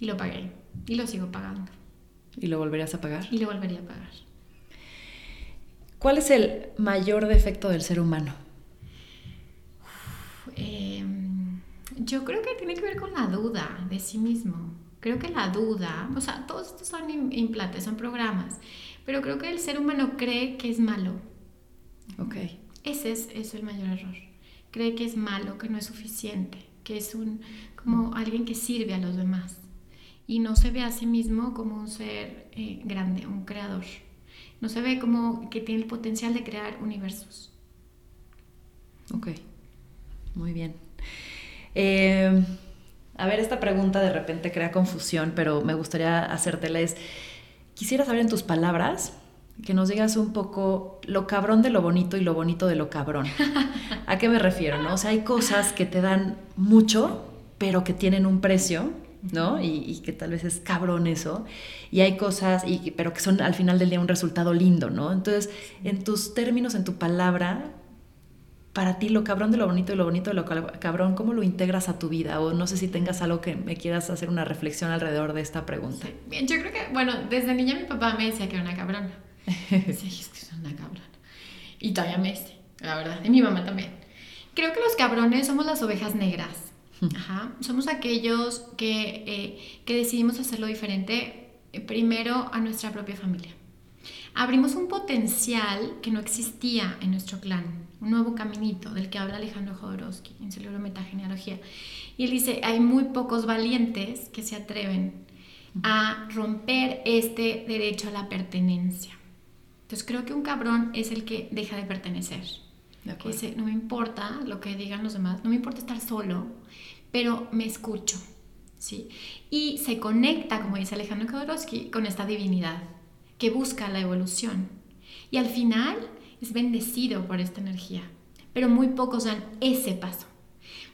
Y lo pagué. Y lo sigo pagando. ¿Y lo volverías a pagar? Y lo volvería a pagar. ¿Cuál es el mayor defecto del ser humano? Em, yo creo que tiene que ver con la duda de sí mismo. Creo que la duda, o sea, todos estos son implantes, son programas, pero creo que el ser humano cree que es malo. Ok. Ese es, es el mayor error. Cree que es malo, que no es suficiente, que es un, como alguien que sirve a los demás y no se ve a sí mismo como un ser eh, grande, un creador. No se ve como que tiene el potencial de crear universos. Ok, muy bien. Eh, a ver, esta pregunta de repente crea confusión, pero me gustaría hacértela. Es, quisiera saber en tus palabras que nos digas un poco lo cabrón de lo bonito y lo bonito de lo cabrón. ¿A qué me refiero? No? O sea, hay cosas que te dan mucho, pero que tienen un precio ¿no? Y, que tal vez es cabrón eso. Y hay cosas, y, pero que son al final del día un resultado lindo, ¿no? Entonces, en tus términos, en tu palabra, para ti lo cabrón de lo bonito y lo bonito de lo cabrón, ¿cómo lo integras a tu vida? O no sé si tengas algo que me quieras hacer una reflexión alrededor de esta pregunta. Bien, yo creo que, bueno, desde niña mi papá me decía que era una cabrona. Sí, es que es una cabrona. Y todavía me dice, la verdad. Y mi mamá también. Creo que los cabrones somos las ovejas negras. Ajá. Somos aquellos que, eh, que decidimos hacerlo diferente eh, primero a nuestra propia familia. Abrimos un potencial que no existía en nuestro clan, un nuevo caminito del que habla Alejandro Jodorowsky en su libro Metagenealogía. Y él dice, hay muy pocos valientes que se atreven a romper este derecho a la pertenencia. Entonces creo que un cabrón es el que deja de pertenecer. Que dice, no me importa lo que digan los demás, no me importa estar solo, pero me escucho. ¿sí? Y se conecta, como dice Alejandro Jodorowsky, con esta divinidad que busca la evolución. Y al final es bendecido por esta energía, pero muy pocos dan ese paso,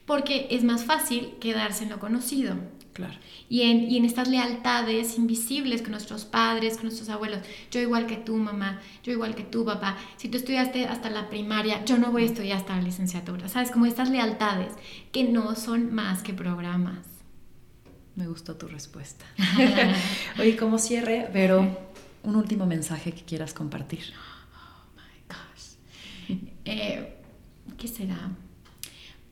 porque es más fácil quedarse en lo conocido. Claro. Y en, y en estas lealtades invisibles con nuestros padres, con nuestros abuelos. Yo igual que tú, mamá. Yo igual que tú, papá. Si tú estudiaste hasta la primaria, yo no voy a estudiar hasta la licenciatura. ¿Sabes? Como estas lealtades que no son más que programas. Me gustó tu respuesta. Oye, como cierre, pero un último mensaje que quieras compartir. Oh my gosh. Eh, ¿Qué será?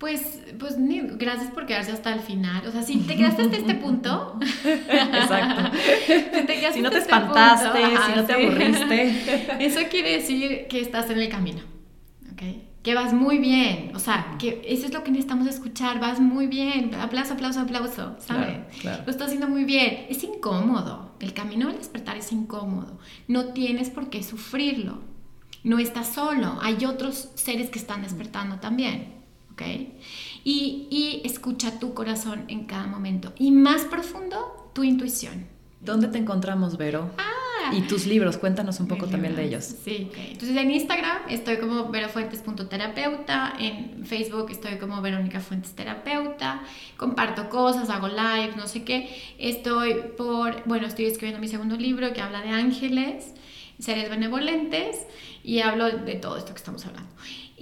Pues, pues gracias por quedarse hasta el final. O sea, si te quedaste hasta este punto. Exacto. si, no te este espantaste, si no te aburriste. Eso quiere decir que estás en el camino. ¿Ok? Que vas muy bien. O sea, que eso es lo que necesitamos escuchar. Vas muy bien. Aplauso, aplauso, aplauso. ¿Sabes? Lo estás haciendo muy bien. Es incómodo. El camino del despertar es incómodo. No tienes por qué sufrirlo. No estás solo. Hay otros seres que están despertando también. ¿Ok? Y, y escucha tu corazón en cada momento. Y más profundo, tu intuición. ¿Dónde te encontramos, Vero? Ah, y tus libros, cuéntanos un poco también de ellos. Sí, entonces en Instagram estoy como verofuentes.terapeuta, en Facebook estoy como Verónica Fuentes Terapeuta, comparto cosas, hago live, no sé qué. Estoy por, bueno, estoy escribiendo mi segundo libro que habla de ángeles, seres benevolentes y hablo de todo esto que estamos hablando.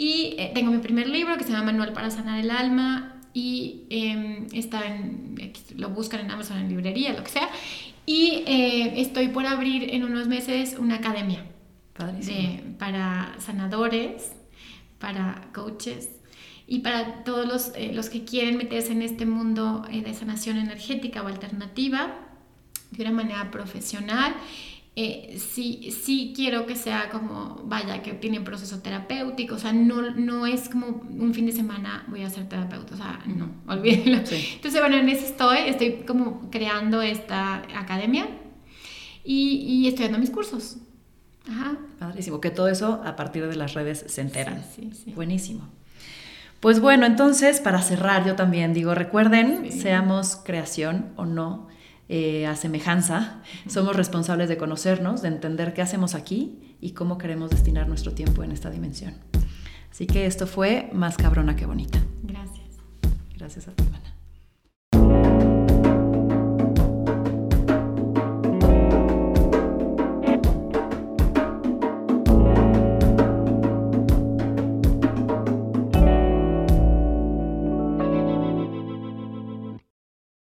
Y eh, tengo mi primer libro que se llama Manual para sanar el alma y em, está en, lo buscan en Amazon, en librería, lo que sea. Y eh, estoy por abrir en unos meses una academia para sanadores, para coaches y para todos los, eh, los que quieren meterse en este mundo de sanación energética o alternativa de una manera profesional eh, sí, sí quiero que sea como, vaya, que tiene proceso terapéutico, o sea, no, no es como un fin de semana voy a ser terapeuta, o sea, no, olvídenlo. Entonces, bueno, en eso estoy, estoy como creando esta academia y, y estoy dando mis cursos. Ajá. Padrísimo, que todo eso a partir de las redes se enteran. Sí, sí, Buenísimo. Pues bueno, entonces, para cerrar, yo también digo, recuerden, seamos creación o no, eh, a semejanza, somos responsables de conocernos, de entender qué hacemos aquí y cómo queremos destinar nuestro tiempo en esta dimensión. Así que esto fue más cabrona que bonita. Gracias. Gracias a ti.